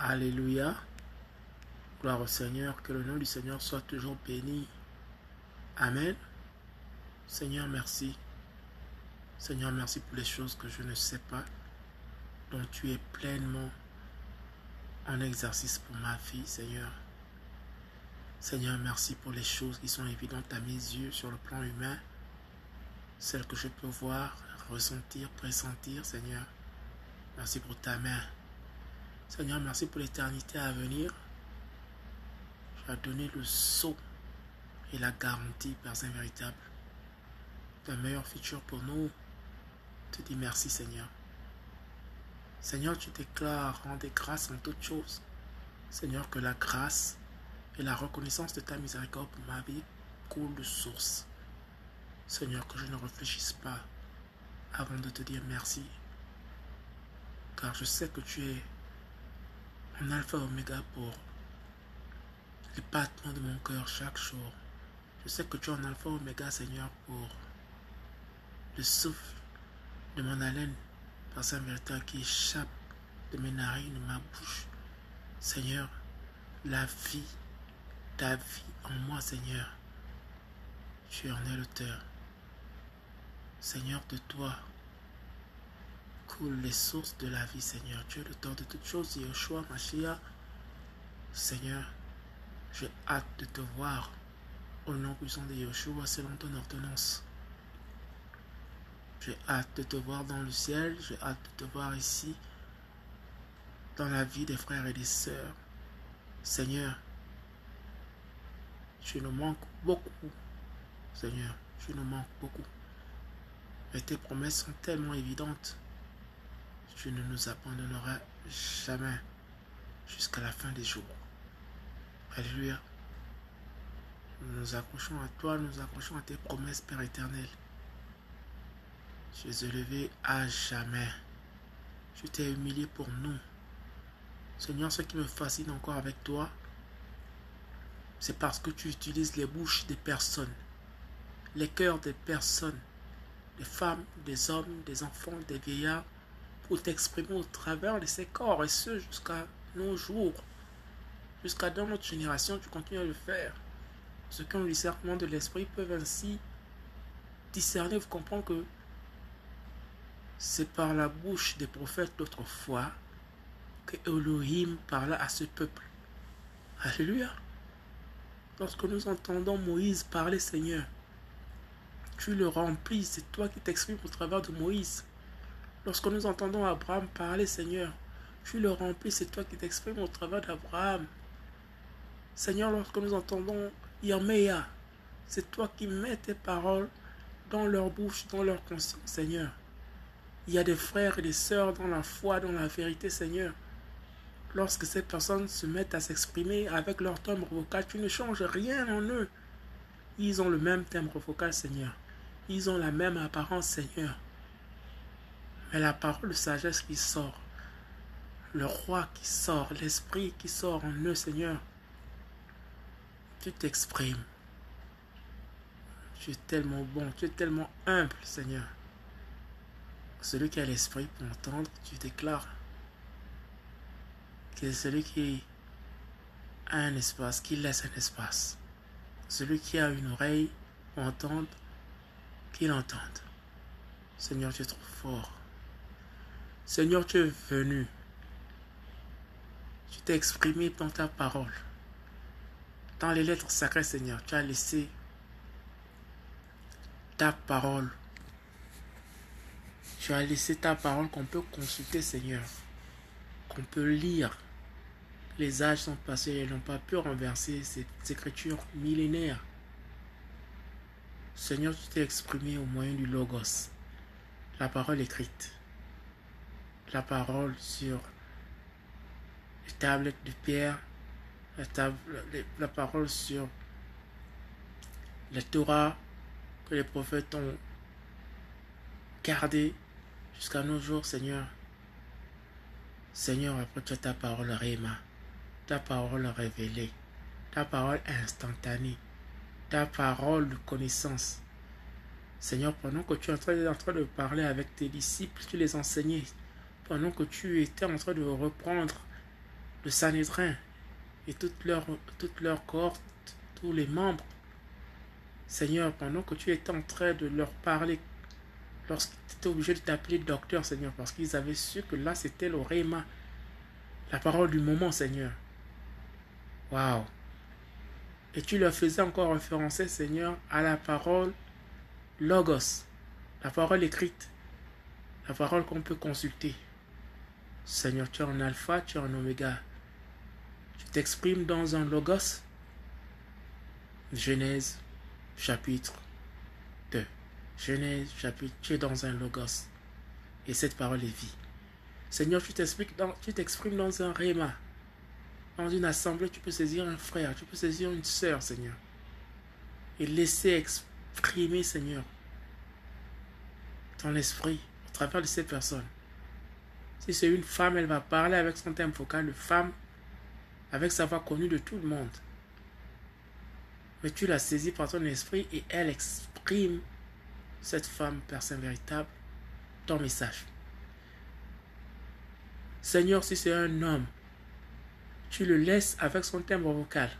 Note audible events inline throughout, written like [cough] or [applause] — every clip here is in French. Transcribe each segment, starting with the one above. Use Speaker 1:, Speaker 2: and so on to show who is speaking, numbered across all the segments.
Speaker 1: Alléluia. Gloire au Seigneur, que le nom du Seigneur soit toujours béni. Amen. Seigneur, merci. Seigneur, merci pour les choses que je ne sais pas, dont tu es pleinement en exercice pour ma vie, Seigneur. Seigneur, merci pour les choses qui sont évidentes à mes yeux sur le plan humain, celles que je peux voir, ressentir, pressentir, Seigneur. Merci pour ta main. Seigneur, merci pour l'éternité à venir. Tu as donné le sceau et la garantie, Père Saint véritable, d'un meilleur futur pour nous. Je te dis merci, Seigneur. Seigneur, tu déclares, rendez grâce en toutes choses. Seigneur, que la grâce et la reconnaissance de ta miséricorde pour ma vie coulent de source. Seigneur, que je ne réfléchisse pas avant de te dire merci. Car je sais que tu es un alpha oméga pour les battements de mon cœur chaque jour. Je sais que tu es un alpha oméga, Seigneur, pour le souffle de mon haleine, par sa vérité qui échappe de mes narines, de ma bouche. Seigneur, la vie, ta vie en moi, Seigneur, tu en es l'auteur. Seigneur, de toi coulent les sources de la vie, Seigneur. Tu es l'auteur de toutes choses, Yeshua, Mashiach. Seigneur, j'ai hâte de te voir au nom puissant de Yeshua selon ton ordonnance. J'ai hâte de te voir dans le ciel, j'ai hâte de te voir ici, dans la vie des frères et des sœurs. Seigneur, tu nous manques beaucoup. Seigneur, tu nous manques beaucoup. Mais tes promesses sont tellement évidentes. Tu ne nous abandonneras jamais jusqu'à la fin des jours. Alléluia. Nous nous accrochons à toi, nous accrochons à tes promesses, Père éternel. Tu es élevé à jamais. Tu t'es humilié pour nous. Seigneur, ce qui me fascine encore avec toi, c'est parce que tu utilises les bouches des personnes, les cœurs des personnes, des femmes, des hommes, des enfants, des vieillards, pour t'exprimer au travers de ces corps, et ce jusqu'à nos jours. Jusqu'à dans notre génération, tu continues à le faire. Ceux qui ont le discernement de l'esprit peuvent ainsi discerner, vous comprendre que c'est par la bouche des prophètes d'autrefois que Elohim parla à ce peuple. Alléluia. Lorsque nous entendons Moïse parler, Seigneur, tu le remplis, c'est toi qui t'exprimes au travers de Moïse. Lorsque nous entendons Abraham parler, Seigneur, tu le remplis, c'est toi qui t'exprimes au travers d'Abraham. Seigneur, lorsque nous entendons Yaméa, c'est toi qui mets tes paroles dans leur bouche, dans leur conscience, Seigneur. Il y a des frères et des sœurs dans la foi, dans la vérité, Seigneur. Lorsque ces personnes se mettent à s'exprimer avec leur timbre vocal, tu ne changes rien en eux. Ils ont le même timbre vocal, Seigneur. Ils ont la même apparence, Seigneur. Mais la parole de sagesse qui sort, le roi qui sort, l'esprit qui sort en eux, Seigneur, tu t'exprimes. Tu es tellement bon, tu es tellement humble, Seigneur. Celui qui a l'esprit pour entendre, tu déclares que celui qui a un espace, qui laisse un espace. Celui qui a une oreille pour entendre, qu'il entende. Seigneur, tu es trop fort. Seigneur, tu es venu. Tu t'es exprimé dans ta parole. Dans les lettres sacrées, Seigneur, tu as laissé ta parole. Tu as laissé ta parole qu'on peut consulter, Seigneur. Qu'on peut lire. Les âges sont passés et n'ont pas pu renverser cette écriture millénaire. Seigneur, tu t'es exprimé au moyen du Logos, la parole écrite, la parole sur les tablettes de pierre, la, parole sur la Torah que les prophètes ont gardé jusqu'à nos jours, Seigneur. Seigneur, as ta parole Réma, ta parole révélée, ta parole instantanée, ta parole de connaissance. Seigneur, pendant que tu es en train de parler avec tes disciples, tu les enseignais. Pendant que tu étais en train de reprendre le Sanhédrin et toute leur, toute cohorte, tous les membres. Seigneur, pendant que tu étais en train de leur parler, lorsqu'ils étaient obligés de t'appeler docteur, Seigneur, parce qu'ils avaient su que là, c'était le réma, la parole du moment, Seigneur. Waouh! Et tu leur faisais encore référencer, Seigneur, à la parole Logos, la parole écrite, la parole qu'on peut consulter. Seigneur, tu es en alpha, tu es en oméga. Tu t'exprimes dans un Logos. Genèse, chapitre 2. Genèse, chapitre, tu es dans un Logos. Et cette parole est vie. Seigneur, tu t'exprimes dans, dans un Réma. Dans une assemblée, tu peux saisir un frère, tu peux saisir une sœur, Seigneur. Et laisser exprimer, Seigneur, ton esprit au travers de ces personnes. Si c'est une femme, elle va parler avec son thème focal de femme, avec sa voix connue de tout le monde. Mais tu la saisis par ton esprit et elle exprime, cette femme, personne véritable, ton message. Seigneur, si c'est un homme, tu le laisses avec son timbre vocal.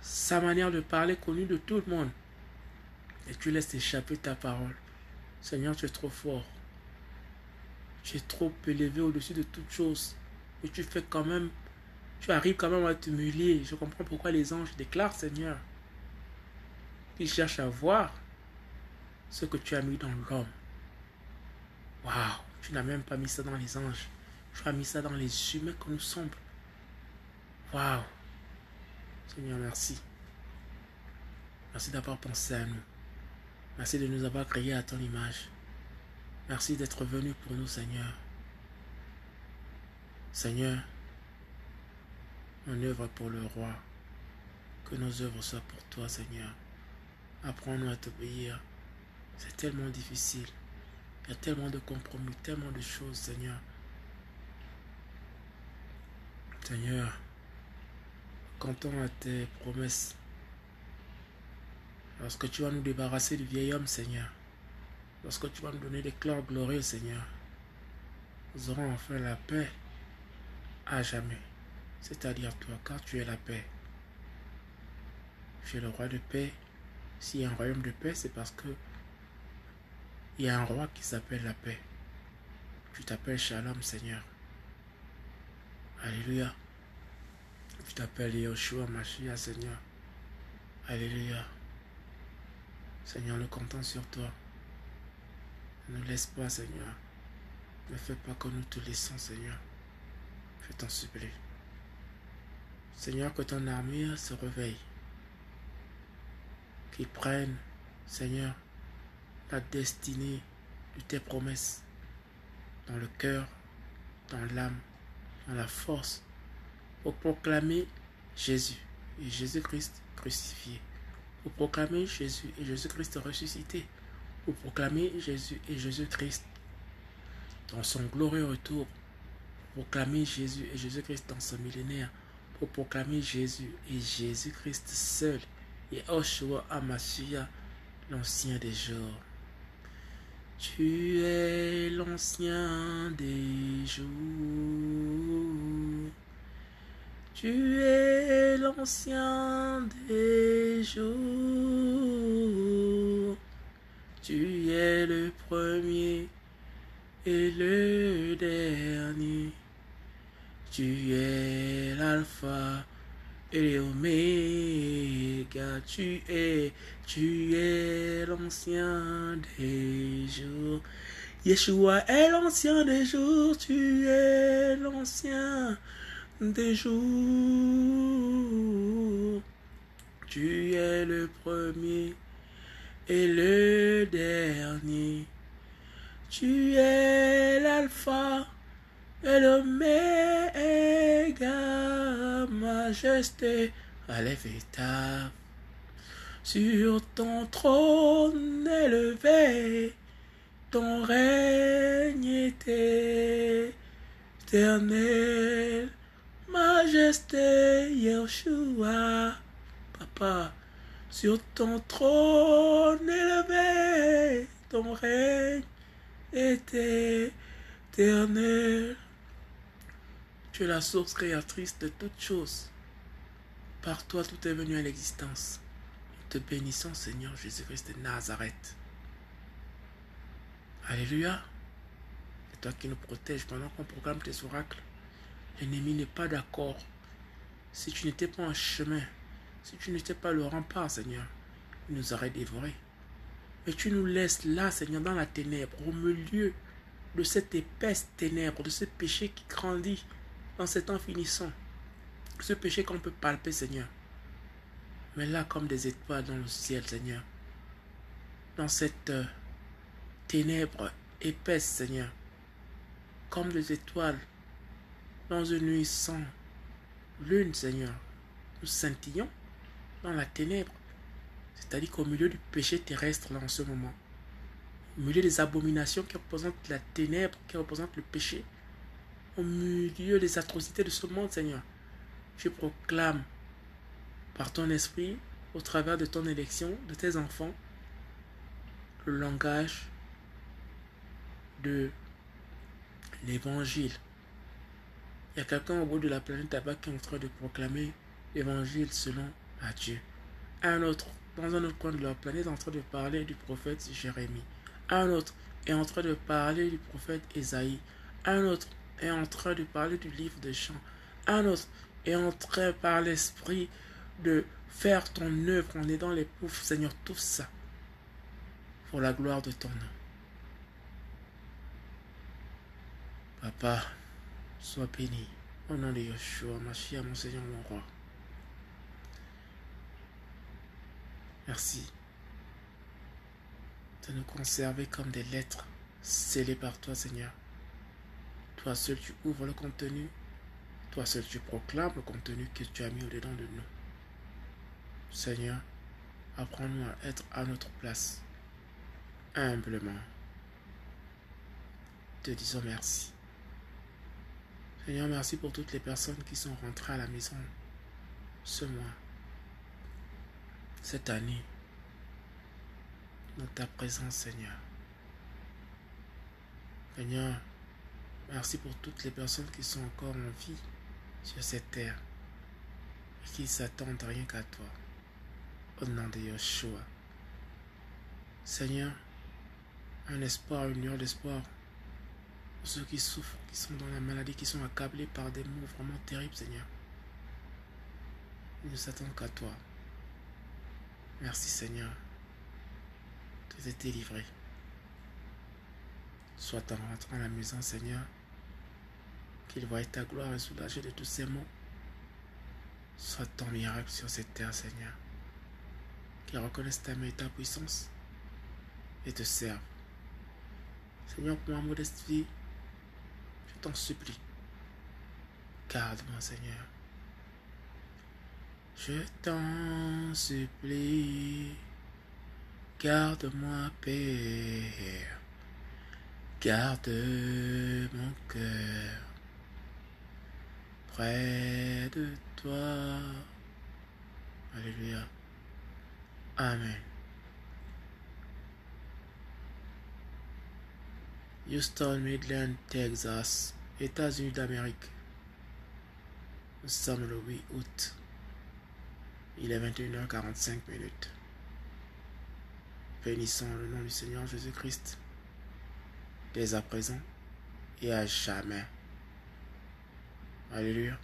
Speaker 1: Sa manière de parler connue de tout le monde. Et tu laisses échapper ta parole. Seigneur, tu es trop fort. Tu es trop élevé au-dessus de toutes choses. Et tu fais quand même, tu arrives quand même à t'humilier. Je comprends pourquoi les anges déclarent, Seigneur, qu'ils cherchent à voir ce que tu as mis dans l'homme. Waouh! Tu n'as même pas mis ça dans les anges. Tu as mis ça dans les humains que nous sommes. Waouh. Seigneur, merci. Merci d'avoir pensé à nous. Merci de nous avoir créés à ton image. Merci d'être venu pour nous, Seigneur. Seigneur, on œuvre pour le roi. Que nos œuvres soient pour toi, Seigneur. Apprends-nous à t'obéir. C'est tellement difficile. Il y a tellement de compromis, tellement de choses, Seigneur. Seigneur, comptons à tes promesses. Lorsque tu vas nous débarrasser du vieil homme, Seigneur, lorsque tu vas nous donner des cleurs glorieux, Seigneur, nous aurons enfin la paix à jamais. C'est-à-dire toi, car tu es la paix. Tu es le roi de paix. S'il y a un royaume de paix, c'est parce que il y a un roi qui s'appelle la paix. Tu t'appelles Shalom, Seigneur. Alléluia. Tu t'appelles Yoshua, Machia, Seigneur. Alléluia. Seigneur, nous comptons sur toi. Ne laisse pas, Seigneur. Ne fais pas que nous te laissons, Seigneur. Je t'en supplie. Seigneur, que ton armure se réveille. Qu'il prenne, Seigneur, la destinée de tes promesses dans le cœur, dans l'âme, dans la force pour proclamer Jésus et Jésus-Christ crucifié, proclamer Jésus et Jésus-Christ ressuscité, pour proclamer Jésus et Jésus-Christ dans son glorieux retour, pour proclamer Jésus et Jésus-Christ dans son millénaire, pour proclamer Jésus et Jésus-Christ seul et Oshua Amashia, l'ancien des jours. Tu es l'ancien des jours. Tu es l'ancien des jours. Tu es le premier et le dernier. Tu es l'alpha et l'oméga, tu es, tu es l'ancien des jours. Yeshua est l'ancien des jours, tu es l'ancien des jours. Tu es le premier et le dernier. Tu es l'alpha et l'oméga, majesté, ta Sur ton trône élevé, ton règne est éternel. Majesté, Yeshua, papa, sur ton trône élevé, ton règne est éternel tu es la source créatrice de toutes choses. Par toi, tout est venu à l'existence. Te bénissons, Seigneur Jésus-Christ de Nazareth. Alléluia. C'est toi qui nous protèges pendant qu'on proclame tes oracles. L'ennemi n'est pas d'accord. Si tu n'étais pas en chemin, si tu n'étais pas le rempart, Seigneur, il nous aurait dévorés. Mais tu nous laisses là, Seigneur, dans la ténèbre, au milieu de cette épaisse ténèbre, de ce péché qui grandit dans cet temps finissant. Ce péché qu'on peut palper, Seigneur. Mais là, comme des étoiles dans le ciel, Seigneur. Dans cette euh, ténèbre épaisse, Seigneur. Comme des étoiles dans une nuit sans lune, Seigneur. Nous scintillons dans la ténèbre. C'est-à-dire qu'au milieu du péché terrestre, là, en ce moment, au milieu des abominations qui représentent la ténèbre, qui représentent le péché, au milieu des atrocités de ce monde, Seigneur, je proclame par ton esprit, au travers de ton élection, de tes enfants, le langage de l'évangile. Il y a quelqu'un au bout de la planète là qui est en train de proclamer l'évangile selon Matthieu. Un autre, dans un autre coin de la planète, est en train de parler du prophète Jérémie. Un autre est en train de parler du prophète Ésaïe. Un autre est en train de parler du livre de chants. Un autre est en train par l'esprit de faire ton œuvre en aidant les pauvres. Seigneur, tout ça pour la gloire de ton nom. Papa, sois béni. Au nom de Yeshua, ma chère, mon Seigneur, mon roi. Merci de nous conserver comme des lettres scellées par toi, Seigneur. Toi seul, tu ouvres le contenu. Toi seul, tu proclames le contenu que tu as mis au-dedans de nous. Seigneur, apprends-nous à être à notre place, humblement. Te disons merci. Seigneur, merci pour toutes les personnes qui sont rentrées à la maison ce mois, cette année, dans ta présence, Seigneur. Seigneur, merci pour toutes les personnes qui sont encore en vie sur cette terre et qui s'attendent rien qu'à toi. Au nom de Yeshua. Seigneur, un espoir, une lueur d'espoir pour ceux qui souffrent, qui sont dans la maladie, qui sont accablés par des mots vraiment terribles, Seigneur. Ils ne s'attendent qu'à toi. Merci, Seigneur. Tu es délivré. Soit en rentrant à la maison, Seigneur, qu'il voie ta gloire et soulager de tous ces maux. Soit ton miracle sur cette terre, Seigneur qui reconnaissent ta main et ta puissance et te servent. Seigneur, pour ma modeste vie, t'en supplie. Garde-moi, Seigneur. Je t'en supplie. Garde-moi, Père. Garde mon cœur près de toi. Alléluia. Amen. Houston, Midland, Texas, États-Unis d'Amérique. Nous sommes le 8 août. Il est 21h45 minutes. Bénissons le nom du Seigneur Jésus-Christ dès à présent et à jamais. Alléluia.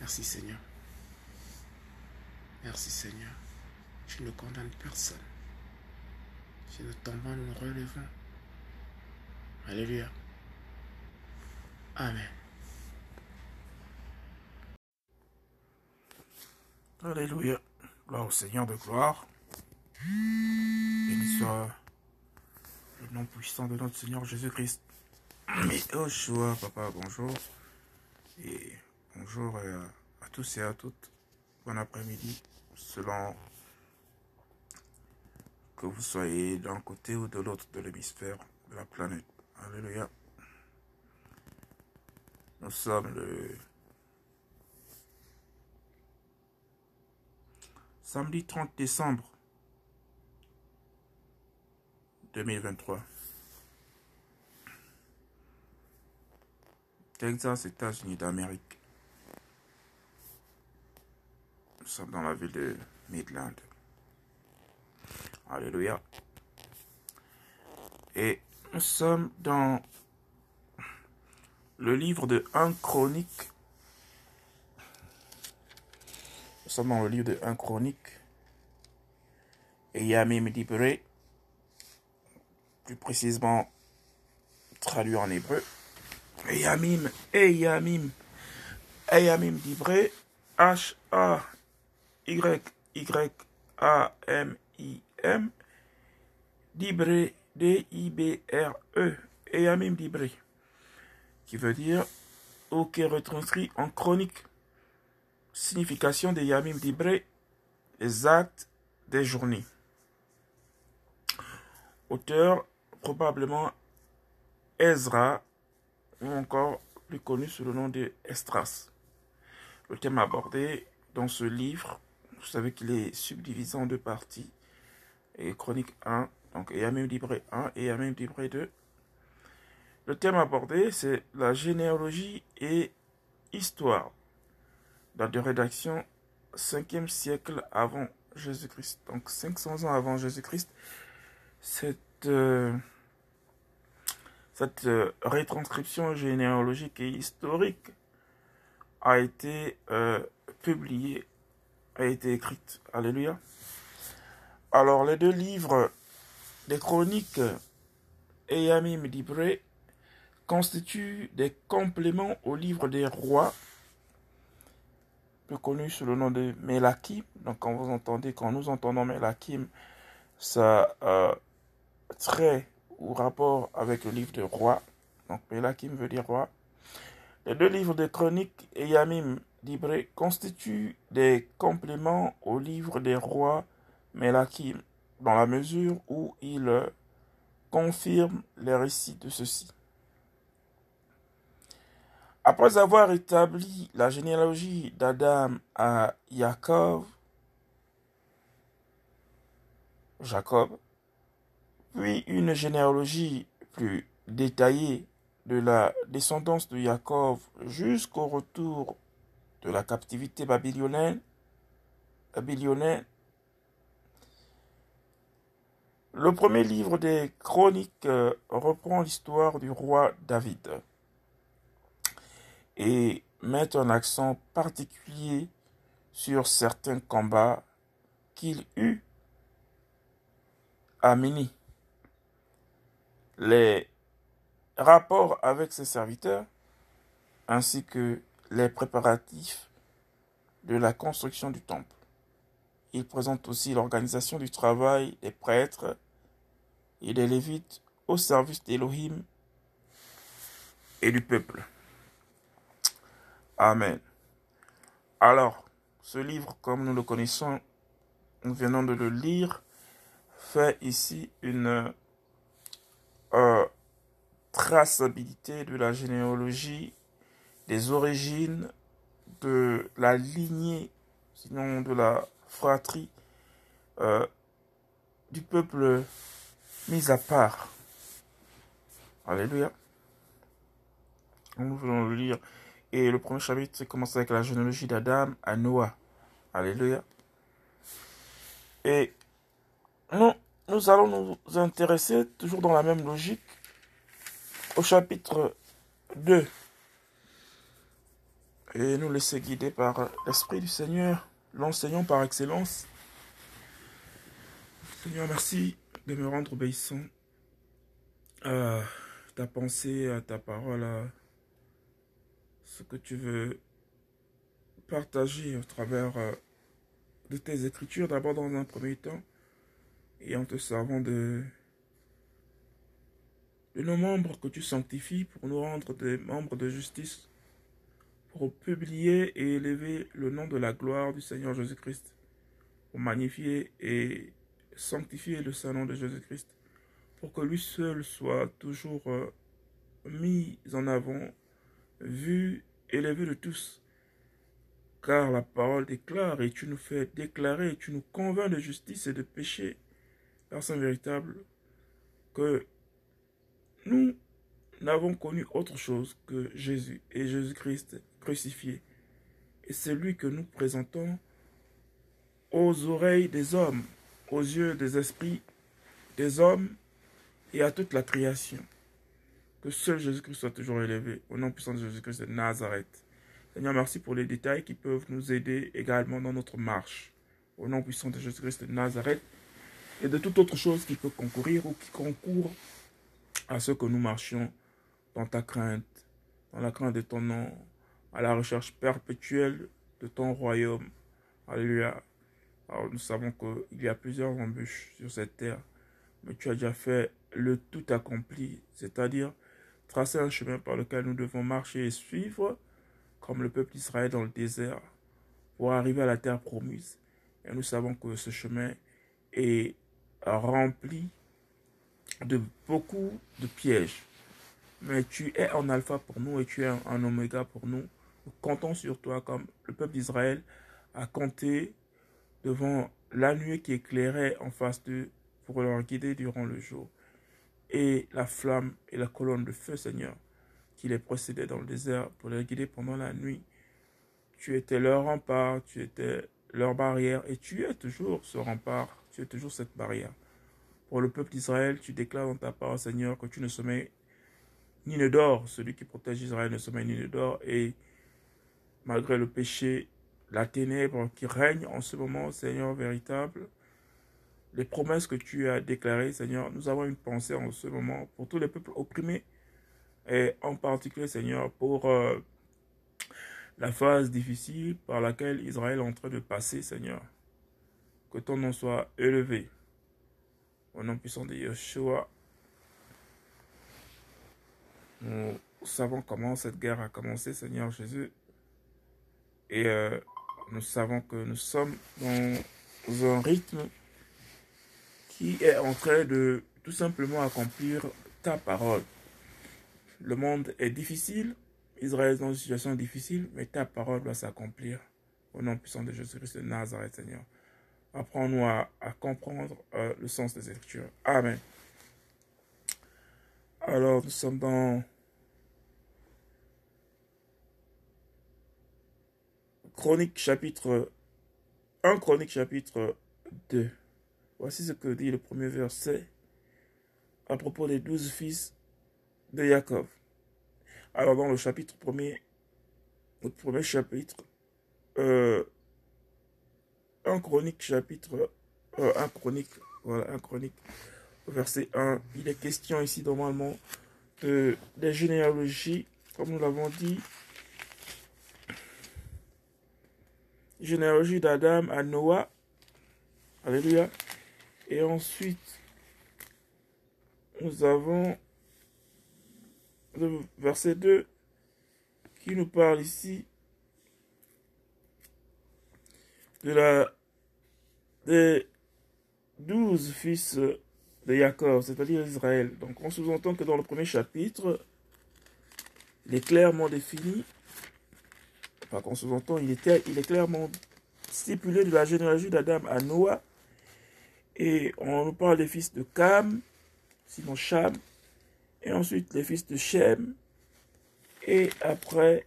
Speaker 1: Merci Seigneur. Merci Seigneur. Tu ne condamnes personne. Si nous tombons, nous nous relevons. Alléluia. Amen.
Speaker 2: Alléluia. Gloire au Seigneur de gloire. Béni soit le nom puissant de notre Seigneur Jésus-Christ. Oh, choix, papa, bonjour. Et bonjour euh, à tous et à toutes. Bon après-midi, selon que vous soyez d'un côté ou de l'autre de l'hémisphère de la planète. Alléluia. Nous sommes le samedi 30 décembre 2023. Texas, États-Unis d'Amérique. Nous sommes dans la ville de Midland. Alléluia. Et nous sommes dans le livre de 1 Chronique. Nous sommes dans le livre de 1 Chronique. Et Yamim Dibré, plus précisément traduit en hébreu. Yamim, et Yamim, et Yamim Dibré, H-A-Y-Y-A-M-I-M, Dibré, D-I-B-R-E, et Dibré qui veut dire ou qui est retranscrit en chronique. Signification de Yamim Dibré, les actes des journées. Auteur probablement Ezra, ou encore plus connu sous le nom de Estras. Le thème abordé dans ce livre, vous savez qu'il est subdivisé en deux parties. Et chronique 1, donc Yamim Dibré 1 et Yamim Dibré 2. Le thème abordé, c'est la généalogie et histoire. Date de rédaction 5e siècle avant Jésus-Christ. Donc 500 ans avant Jésus-Christ, cette, euh, cette euh, rétranscription généalogique et historique a été euh, publiée, a été écrite. Alléluia. Alors les deux livres des chroniques Eyamim Dibré constituent des compléments au livre des rois, plus connu sous le nom de Melakim. Donc quand vous entendez, quand nous entendons Melakim, ça a trait ou rapport avec le livre des rois. Donc Melakim veut dire roi. Les deux livres de chroniques et Yamim d'Ibré constituent des compléments au livre des rois Melakim, dans la mesure où ils confirment les récits de ceux-ci. Après avoir établi la généalogie d'Adam à Jacob, Jacob, puis une généalogie plus détaillée de la descendance de Jacob jusqu'au retour de la captivité babylonienne, babylonienne, le premier livre des chroniques euh, reprend l'histoire du roi David et met un accent particulier sur certains combats qu'il eut à Mini. Les rapports avec ses serviteurs ainsi que les préparatifs de la construction du temple. Il présente aussi l'organisation du travail des prêtres et des lévites au service d'Elohim et du peuple. Amen. Alors, ce livre, comme nous le connaissons, nous venons de le lire, fait ici une euh, traçabilité de la généalogie, des origines, de la lignée, sinon de la fratrie euh, du peuple mis à part. Alléluia. Nous venons le lire et le premier chapitre commence avec la généalogie d'Adam à Noah. Alléluia. Et nous, nous allons nous intéresser, toujours dans la même logique, au chapitre 2. Et nous laisser guider par l'Esprit du Seigneur, l'enseignant par excellence. Seigneur, merci me rendre obéissant à ta pensée, à ta parole, à ce que tu veux partager au travers euh, de tes écritures, d'abord dans un premier temps, et en te servant de, de nos membres que tu sanctifies pour nous rendre des membres de justice, pour publier et élever le nom de la gloire du Seigneur Jésus-Christ, pour magnifier et sanctifier le Saint-Nom de Jésus-Christ, pour que lui seul soit toujours euh, mis en avant vu et vue de tous. Car la parole déclare et tu nous fais déclarer et tu nous convaincs de justice et de péché, personne véritable, que nous n'avons connu autre chose que Jésus et Jésus-Christ crucifié. Et c'est lui que nous présentons aux oreilles des hommes, aux yeux des esprits des hommes et à toute la création. Que seul Jésus-Christ soit toujours élevé, au nom puissant de Jésus-Christ de Nazareth. Seigneur, merci pour les détails qui peuvent nous aider également dans notre marche. Au nom puissant de Jésus-Christ de Nazareth et de toute autre chose qui peut concourir ou qui concourt à ce que nous marchions dans ta crainte, dans la crainte de ton nom, à la recherche perpétuelle de ton royaume. Alléluia. Alors nous savons qu'il y a plusieurs embûches sur cette terre, mais tu as déjà fait le tout accompli, c'est-à-dire tracer un chemin par lequel nous devons marcher et suivre, comme le peuple d'Israël dans le désert, pour arriver à la terre promise. Et nous savons que ce chemin est rempli de beaucoup de pièges. Mais tu es en alpha pour nous et tu es en oméga pour nous. Nous comptons sur toi comme le peuple d'Israël a compté devant la nuit qui éclairait en face d'eux pour leur guider durant le jour. Et la flamme et la colonne de feu, Seigneur, qui les précédait dans le désert pour les guider pendant la nuit. Tu étais leur rempart, tu étais leur barrière et tu es toujours ce rempart, tu es toujours cette barrière. Pour le peuple d'Israël, tu déclares dans ta parole, Seigneur, que tu ne sommeilles ni ne dors. Celui qui protège Israël ne sommeille ni ne dort. Et malgré le péché, la ténèbre qui règne en ce moment, Seigneur véritable, les promesses que tu as déclarées, Seigneur, nous avons une pensée en ce moment pour tous les peuples opprimés et en particulier, Seigneur, pour euh, la phase difficile par laquelle Israël est en train de passer, Seigneur. Que ton nom soit élevé. Au nom puissant de Yeshua, nous savons comment cette guerre a commencé, Seigneur Jésus. Et euh, nous savons que nous sommes dans un rythme qui est en train de tout simplement accomplir ta parole. Le monde est difficile, Israël est dans une situation difficile, mais ta parole doit s'accomplir. Au nom puissant de Jésus-Christ de Nazareth, Seigneur. Apprends-nous à, comprendre euh, le sens des Écritures. Amen. Alors, nous sommes dans Chronique chapitre 1, Chronique chapitre 2. Voici ce que dit le premier verset à propos des douze fils de Jacob. Alors dans le chapitre premier, le premier chapitre, euh, un chronique chapitre, euh, un chronique, voilà, un chronique, verset 1, il est question ici normalement de, des généalogies, comme nous l'avons dit, généalogie d'Adam à Noah, alléluia, et ensuite, nous avons le verset 2 qui nous parle ici de la des douze fils de Jacob, c'est-à-dire Israël. Donc on sous-entend que dans le premier chapitre, il est clairement défini, enfin qu'on sous-entend, il, était, il est clairement stipulé de la généalogie d'Adam à Noah, et on parle des fils de Cam, sinon Cham, et ensuite les fils de Shem, et après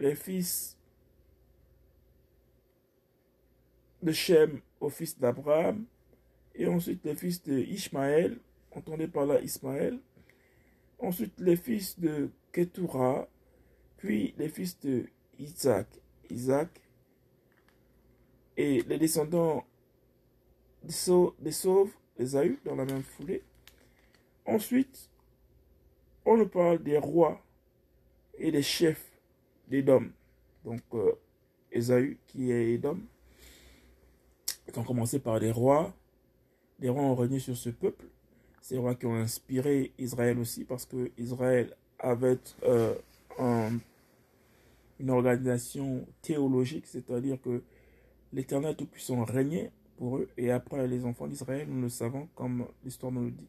Speaker 2: les fils de Shem au fils d'Abraham, et ensuite les fils de Ishmaël, entendez par là Ismaël, ensuite les fils de Ketura, puis les fils de Isaac, Isaac, et les descendants des sauves, les eu dans la même foulée. Ensuite, on nous parle des rois et des chefs d'Édom. Donc, euh, Esaü, qui est Édom. Ils ont commencé par des rois. Les rois ont régné sur ce peuple. Ces rois qui ont inspiré Israël aussi, parce que Israël avait euh, une organisation théologique, c'est-à-dire que l'Éternel Tout-Puissant régnait pour eux. Et après, les enfants d'Israël, nous le savons, comme l'histoire nous le dit,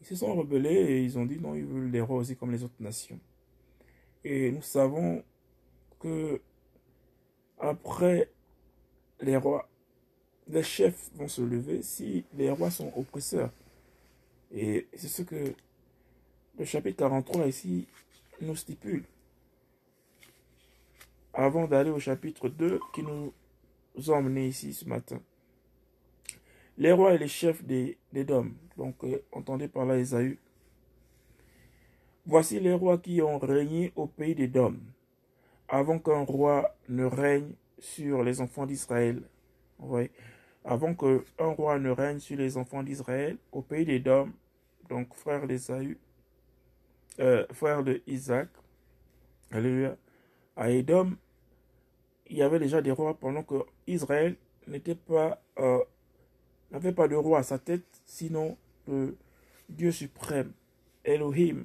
Speaker 2: ils se sont rebellés et ils ont dit non, ils veulent des rois aussi comme les autres nations. Et nous savons que après les rois, les chefs vont se lever si les rois sont oppresseurs. Et c'est ce que le chapitre 43 ici nous stipule. Avant d'aller au chapitre 2 qui nous a emmenés ici ce matin. Les rois et les chefs des, des dômes. Donc, euh, entendez par là Esaü. Voici les rois qui ont régné au pays des dômes, avant qu'un roi ne règne sur les enfants d'Israël. Ouais. Avant qu'un roi ne règne sur les enfants d'Israël, au pays des dômes, donc frère d'Esaü, euh, frère de Isaac, alléluia, à Édom, il y avait déjà des rois pendant que Israël euh, n'avait pas de roi à sa tête, sinon le Dieu suprême, Elohim.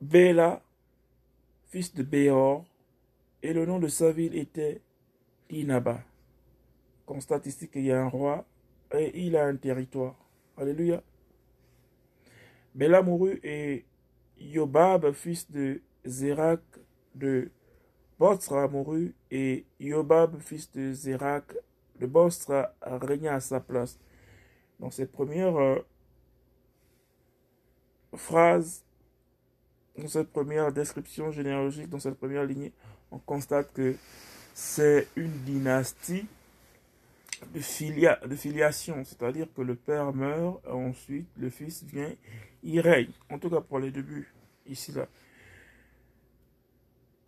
Speaker 2: Béla, fils de Béor, et le nom de sa ville était Dinaba. Constate ici qu'il y a un roi et il a un territoire. Alléluia. Béla mourut et Yobab, fils de Zérak de Bostra, mourut et Yobab, fils de Zérak de Bostra, régna à sa place. Dans cette première euh, phrase, dans cette première description généalogique, dans cette première lignée, on constate que c'est une dynastie de filiation, c'est-à-dire que le père meurt, ensuite le fils vient, il règne, en tout cas pour les débuts, ici là.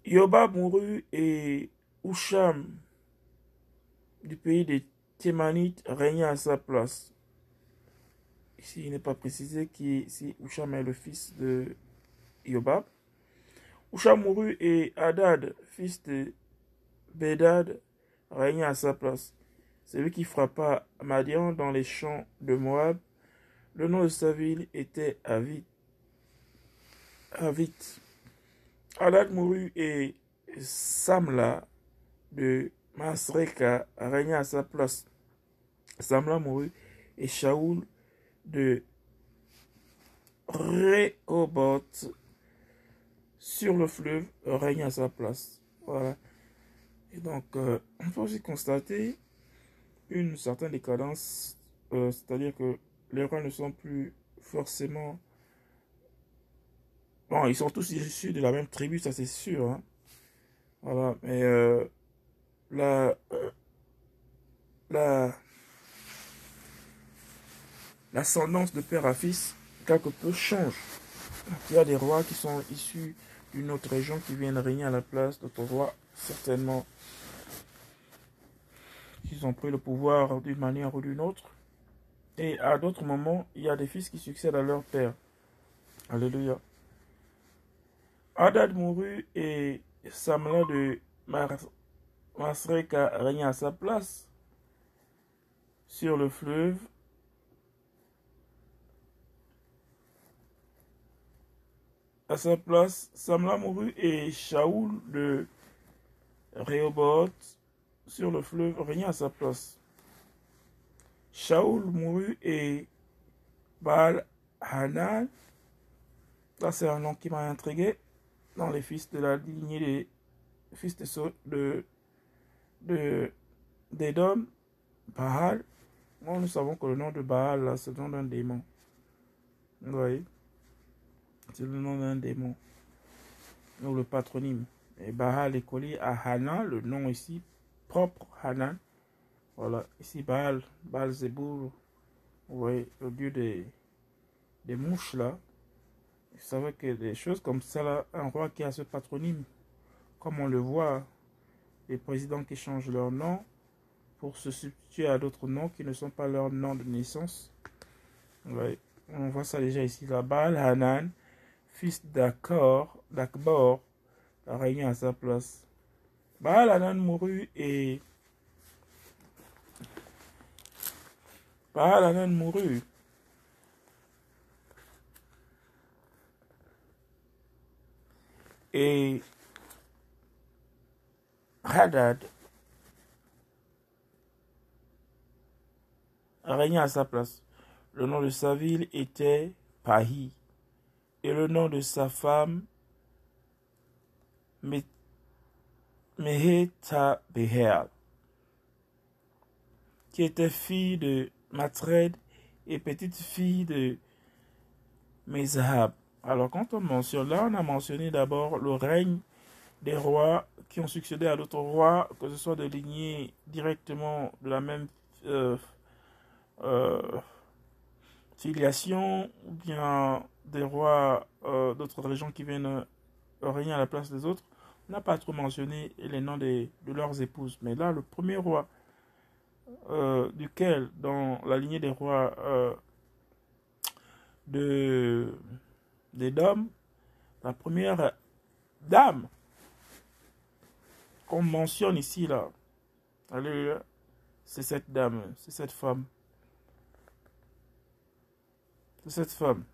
Speaker 2: Yoba mourut et Oucham du pays des Thémanites régna à sa place. Ici, il n'est pas précisé qui si Oucham est le fils de Yobab. Oucham mourut et Hadad, fils de Bedad, régna à sa place. Celui qui frappa Madian dans les champs de Moab. Le nom de sa ville était Avit. Avit. Hadad mourut et Samla de Masreka régna à sa place. Samla mourut et Shaoul de Rehoboth sur le fleuve règne à sa place. Voilà. Et donc, euh, on peut aussi constater une certaine décadence, euh, c'est-à-dire que les rois ne sont plus forcément... Bon, ils sont tous issus de la même tribu, ça c'est sûr. Hein. Voilà, mais euh, la, la, l'ascendance de père à fils, quelque peu change. Il y a des rois qui sont issus d'une autre région qui viennent régner à la place d'autres rois, certainement ils ont pris le pouvoir d'une manière ou d'une autre. Et à d'autres moments, il y a des fils qui succèdent à leur père. Alléluia. Hadad mourut et Samla de Masreka régna à sa place sur le fleuve. À sa place, Samla mourut et Shaoul de Rehoboth sur le fleuve régna à sa place. Shaoul mourut et Baal Hanan, là c'est un nom qui m'a intrigué, dans les fils de la lignée des fils de, de, de d'Edom, Baal. Moi, nous savons que le nom de Baal, c'est le nom d'un démon. Vous voyez? C'est le nom d'un démon. Ou le patronyme. Et Baal est collé à Hanan, le nom ici propre Hanan. Voilà, ici Baal, Baal Zeboul, vous voyez, le dieu des, mouches là. Vous savez que des choses comme ça un roi qui a ce patronyme, comme on le voit, les présidents qui changent leur nom pour se substituer à d'autres noms qui ne sont pas leur nom de naissance. On voit ça déjà ici là. Baal Hanan, fils d'Akor, d'Akbor, a régné à sa place. Baal Hanan mourut et Baal mourut. Et Hadad régna à sa place. Le nom de sa ville était Pahi et le nom de sa femme Meheta Behel, qui était fille de Matred et petite fille de Mezahab. Alors quand on mentionne là, on a mentionné d'abord le règne des rois qui ont succédé à d'autres rois, que ce soit de lignées directement de la même euh, euh, filiation, ou bien des rois euh, d'autres régions qui viennent régner à la place des autres. On n'a pas trop mentionné les noms de leurs épouses. Mais là, le premier roi duquel, dans la lignée des rois de, des dames, la première dame qu'on mentionne ici, là, c'est cette dame, c'est cette femme. C'est cette femme.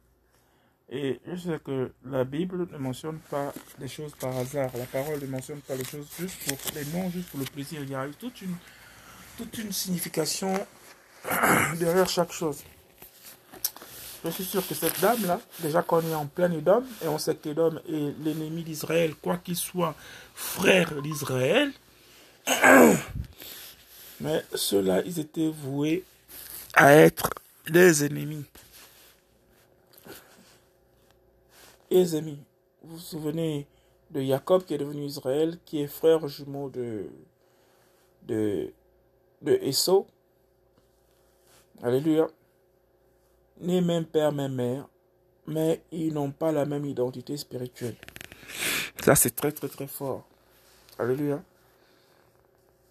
Speaker 2: Et je sais que la Bible ne mentionne pas les choses par hasard. La parole ne mentionne pas les choses juste pour les noms, juste pour le plaisir. Il y a toute une, toute une signification [clears throat] derrière chaque chose. Je suis sûr que cette dame-là, déjà qu'on est en plein Édom, et on sait qu'Édom est l'ennemi d'Israël, quoi qu'il soit frère d'Israël, [clears throat] mais ceux-là, ils étaient voués à être des ennemis. Les ennemis. Vous vous souvenez de Jacob qui est devenu Israël, qui est frère jumeau de, de, de Esau. Alléluia ni même père, même mère, mais ils n'ont pas la même identité spirituelle. Ça, c'est très, très, très fort. Alléluia.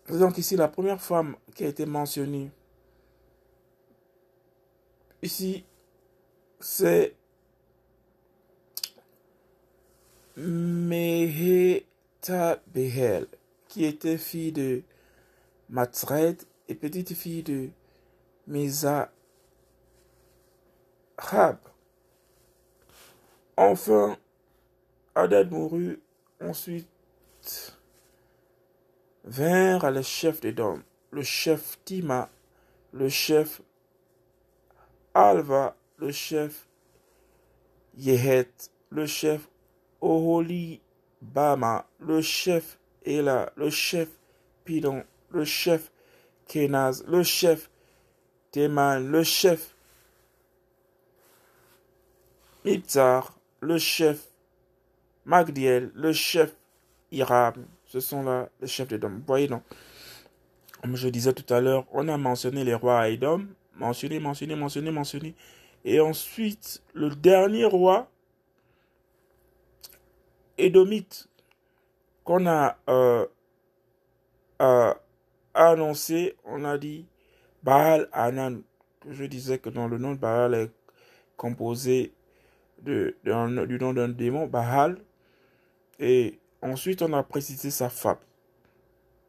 Speaker 2: Donc ici, la première femme qui a été mentionnée, ici, c'est Meheta Behel, qui était fille de Matzred et petite fille de Mesa Enfin, Adad mourut. Ensuite, vinrent les chefs des dômes, le chef Tima, le chef Alva, le chef Yehet, le chef Oholi Bama, le chef Ela, le chef Pidon, le chef Kenaz, le chef Teman, le chef Mitzar, le chef Magdiel, le chef Iram, ce sont là les chefs d'Edom. Vous voyez donc, comme je disais tout à l'heure, on a mentionné les rois à Edom, mentionné, mentionné, mentionné, mentionné. Et ensuite, le dernier roi, Édomite, qu'on a euh, euh, annoncé, on a dit Baal Anan. Je disais que dans le nom de Baal est composé de, du nom d'un démon, Baal. Et ensuite, on a précisé sa femme.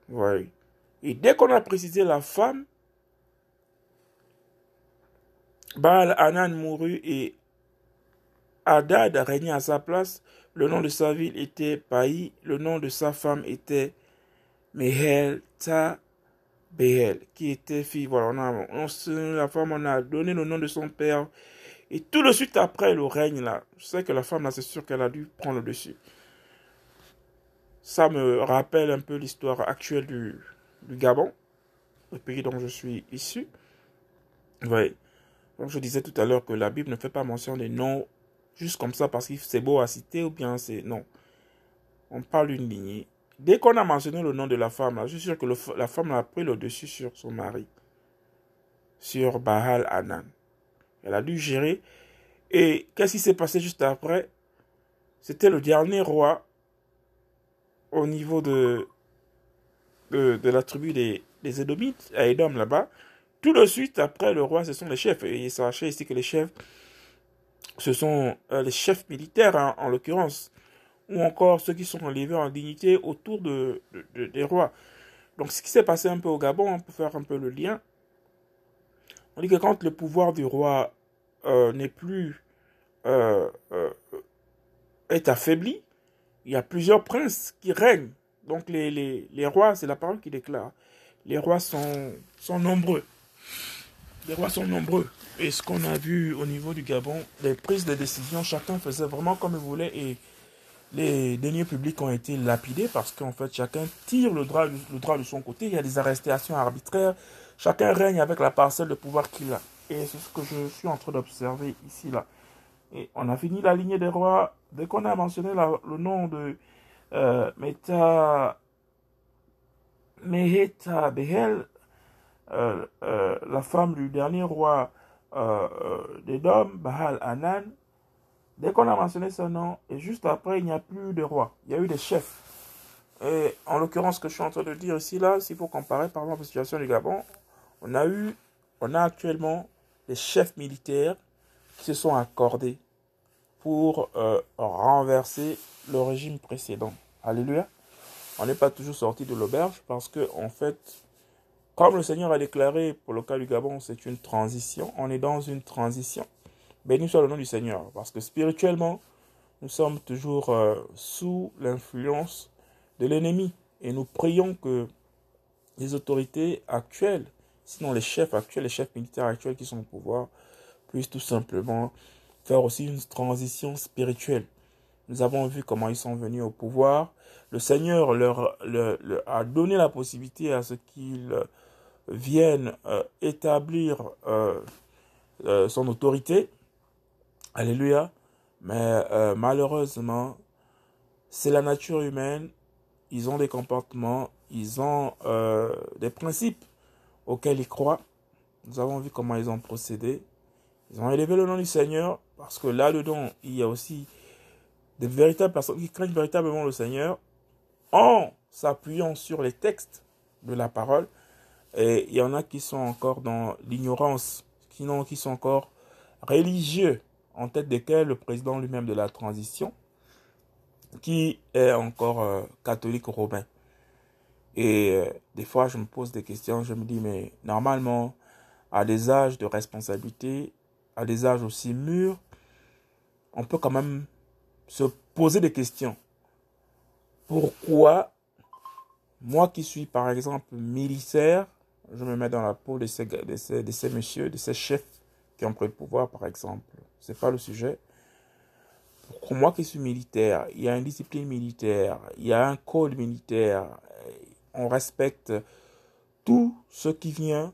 Speaker 2: Ouais. Et dès qu'on a précisé la femme, Baal Anan mourut et Hadad a régné à sa place. Le nom de sa ville était Paï. Le nom de sa femme était Mehel Behel, qui était fille. Voilà, on a, on, la femme, on a donné le nom de son père et tout de suite après le règne, là, je sais que la femme, là, c'est sûr qu'elle a dû prendre le dessus. Ça me rappelle un peu l'histoire actuelle du, du Gabon, le pays dont je suis issu. Oui. Donc je disais tout à l'heure que la Bible ne fait pas mention des noms juste comme ça parce que c'est beau à citer ou bien c'est... Non. On parle d'une lignée. Dès qu'on a mentionné le nom de la femme, là, je suis sûr que la femme a pris le dessus sur son mari. Sur Bahal Anan. Elle a dû gérer. Et qu'est-ce qui s'est passé juste après? C'était le dernier roi au niveau de, la tribu des, des Édomites, à Édom là-bas. Tout de suite après le roi, ce sont les chefs. Et sachez ici que les chefs, ce sont euh, les chefs militaires hein, en l'occurrence, ou encore ceux qui sont enlevés en dignité autour de, des rois. Donc ce qui s'est passé un peu au Gabon, on peut faire un peu le lien. On dit que quand le pouvoir du roi euh, n'est plus euh, euh, est affaibli, il y a plusieurs princes qui règnent. Donc les, les, les rois, c'est la parole qui déclare. Les rois sont, sont nombreux. Les rois sont nombreux. Et ce qu'on a vu au niveau du Gabon, les prises de décision, chacun faisait vraiment comme il voulait et les deniers publics ont été lapidés parce qu'en fait chacun tire le droit, le de son côté. Il y a des arrestations arbitraires, Chacun règne avec la parcelle de pouvoir qu'il a. Et c'est ce que je suis en train d'observer ici, là. Et on a fini la lignée des rois. Dès qu'on a mentionné le nom de euh, Meta, Meheta Behel, euh, euh, la femme du dernier roi des Dômes, Bahal Anan, dès qu'on a mentionné ce nom, et juste après, il n'y a plus de roi. Il y a eu des chefs. Et en l'occurrence, ce que je suis en train de dire ici, là, s'il faut comparer par exemple la situation du Gabon, on a eu, on a actuellement des chefs militaires qui se sont accordés pour euh, renverser le régime précédent. Alléluia. On n'est pas toujours sorti de l'auberge parce que, en fait, comme le Seigneur a déclaré pour le cas du Gabon, c'est une transition. On est dans une transition. Béni soit le nom du Seigneur. Parce que spirituellement, nous sommes toujours euh, sous l'influence de l'ennemi. Et nous prions que les autorités actuelles, sinon les chefs actuels, les chefs militaires actuels qui sont au pouvoir, puissent tout simplement faire aussi une transition spirituelle. Nous avons vu comment ils sont venus au pouvoir. Le Seigneur leur, a donné la possibilité à ce qu'ils viennent euh, établir euh, euh, son autorité. Alléluia. Mais malheureusement, c'est la nature humaine. Ils ont des comportements, ils ont des principes auxquels ils croient. Nous avons vu comment ils ont procédé. Ils ont élevé le nom du Seigneur parce que là-dedans, il y a aussi des véritables personnes qui craignent véritablement le Seigneur en s'appuyant sur les textes de la parole. Et il y en a qui sont encore dans l'ignorance, qui, qui sont encore religieux, en tête desquels le président lui-même de la transition, qui est encore euh, catholique romain. Et euh, des fois, je me pose des questions, je me dis, mais normalement, à des âges de responsabilité, à des âges aussi mûrs, on peut quand même se poser des questions. Pourquoi moi qui suis par exemple militaire, je me mets dans la peau de ces, de ces, de ces messieurs, de ces chefs qui pris le pouvoir par exemple. C'est pas le sujet. Pour moi qui suis militaire, il y a une discipline militaire, il y a un code militaire, on respecte tout ce qui vient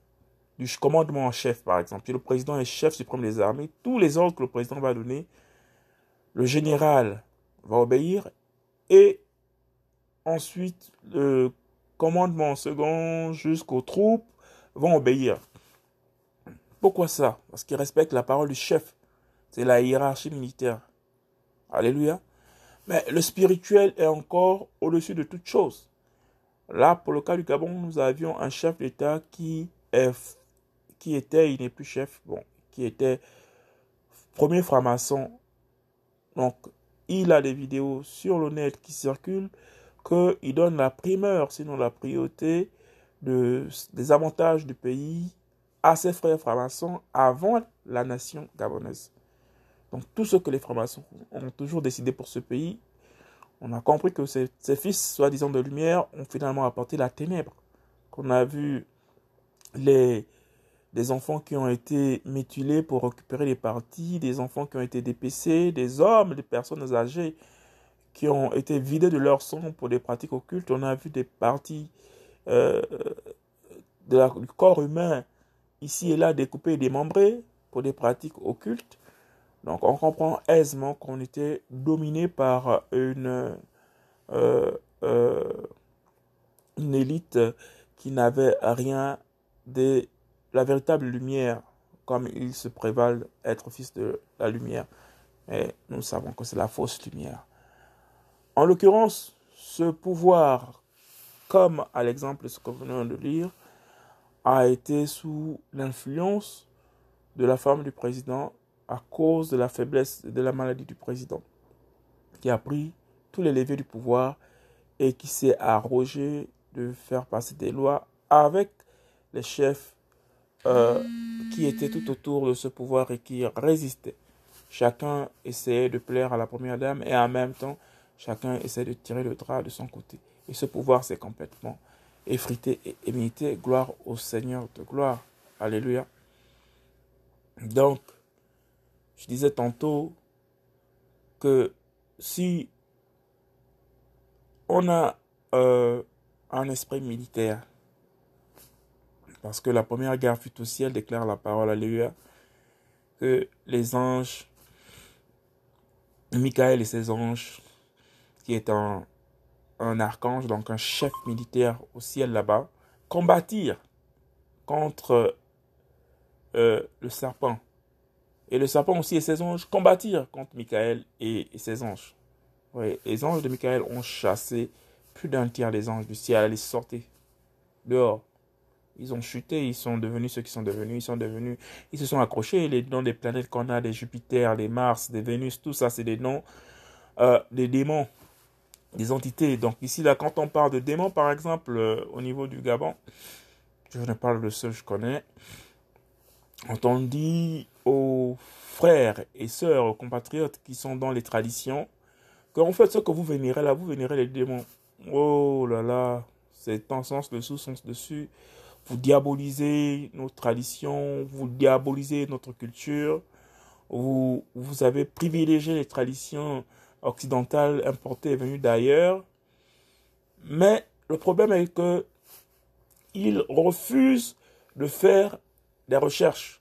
Speaker 2: du commandement en chef, par exemple. Si le président est chef suprême des armées, tous les ordres que le président va donner, le général va obéir et ensuite le commandement second jusqu'aux troupes vont obéir. Pourquoi ça? Parce qu'ils respectent la parole du chef. C'est la hiérarchie militaire. Alléluia. Mais le spirituel est encore au-dessus de toute chose. Là, pour le cas du Gabon, nous avions un chef d'État qui, était, il n'est plus chef, qui était premier franc-maçon. Donc, il a des vidéos sur le net qui circulent qu'il donne la primeur, sinon la priorité de, des avantages du pays à ses frères francs-maçons avant la nation gabonaise. Donc tout ce que les francs-maçons ont toujours décidé pour ce pays, on a compris que ces, fils, soi-disant de lumière, ont finalement apporté la ténèbre. Qu'on a vu les, des enfants qui ont été mutilés pour récupérer les parties, des enfants qui ont été dépecés, des hommes, des personnes âgées qui ont été vidés de leur sang pour des pratiques occultes. On a vu des parties euh, du corps humain ici et là découpées et démembrées pour des pratiques occultes. Donc on comprend aisément qu'on était dominé par une, euh, euh, une élite qui n'avait rien de la véritable lumière, comme ils se prévalent être fils de la lumière. Mais nous savons que c'est la fausse lumière. En l'occurrence, ce pouvoir, comme à l'exemple de ce que nous venons de lire, a été sous l'influence de la femme du président à cause de la faiblesse de la maladie du président, qui a pris tous les leviers du pouvoir et qui s'est arrogé de faire passer des lois avec les chefs euh, qui étaient tout autour de ce pouvoir et qui résistaient. Chacun essayait de plaire à la première dame et en même temps, chacun essayait de tirer le drap de son côté. Et ce pouvoir s'est complètement effrité et émité. Gloire au Seigneur de gloire. Alléluia. Donc, je disais tantôt que si on a euh, un esprit militaire, parce que la première guerre fut au ciel, déclare la parole, alléluia, que les anges Michael et ses anges, qui est un, un archange, donc un chef militaire au ciel là-bas, combattirent contre euh, le serpent. Et le serpent aussi et ses anges combattirent contre Michael et, ses anges. les anges de Michael ont chassé plus d'un tiers des anges du ciel. Ils sortaient dehors. Ils ont chuté, ils sont devenus ceux qui sont devenus, ils sont devenus, ils se sont accrochés. Les noms des planètes qu'on a, des Jupiter, des Mars, des Vénus, tout ça, c'est des noms euh, des démons, des entités. Donc ici, là, quand on parle de démons, par exemple, euh, au niveau du Gabon, je ne parle de ceux que je connais, quand on dit aux frères et sœurs, aux compatriotes qui sont dans les traditions, qu'en fait, ce que vous vénérez là, vous vénérez les démons. Oh là là, c'est un sens le sous-sens dessus. Vous diabolisez nos traditions, vous diabolisez notre culture, vous, vous avez privilégié les traditions occidentales importées et venues d'ailleurs. Mais le problème est que ils refusent de faire des recherches.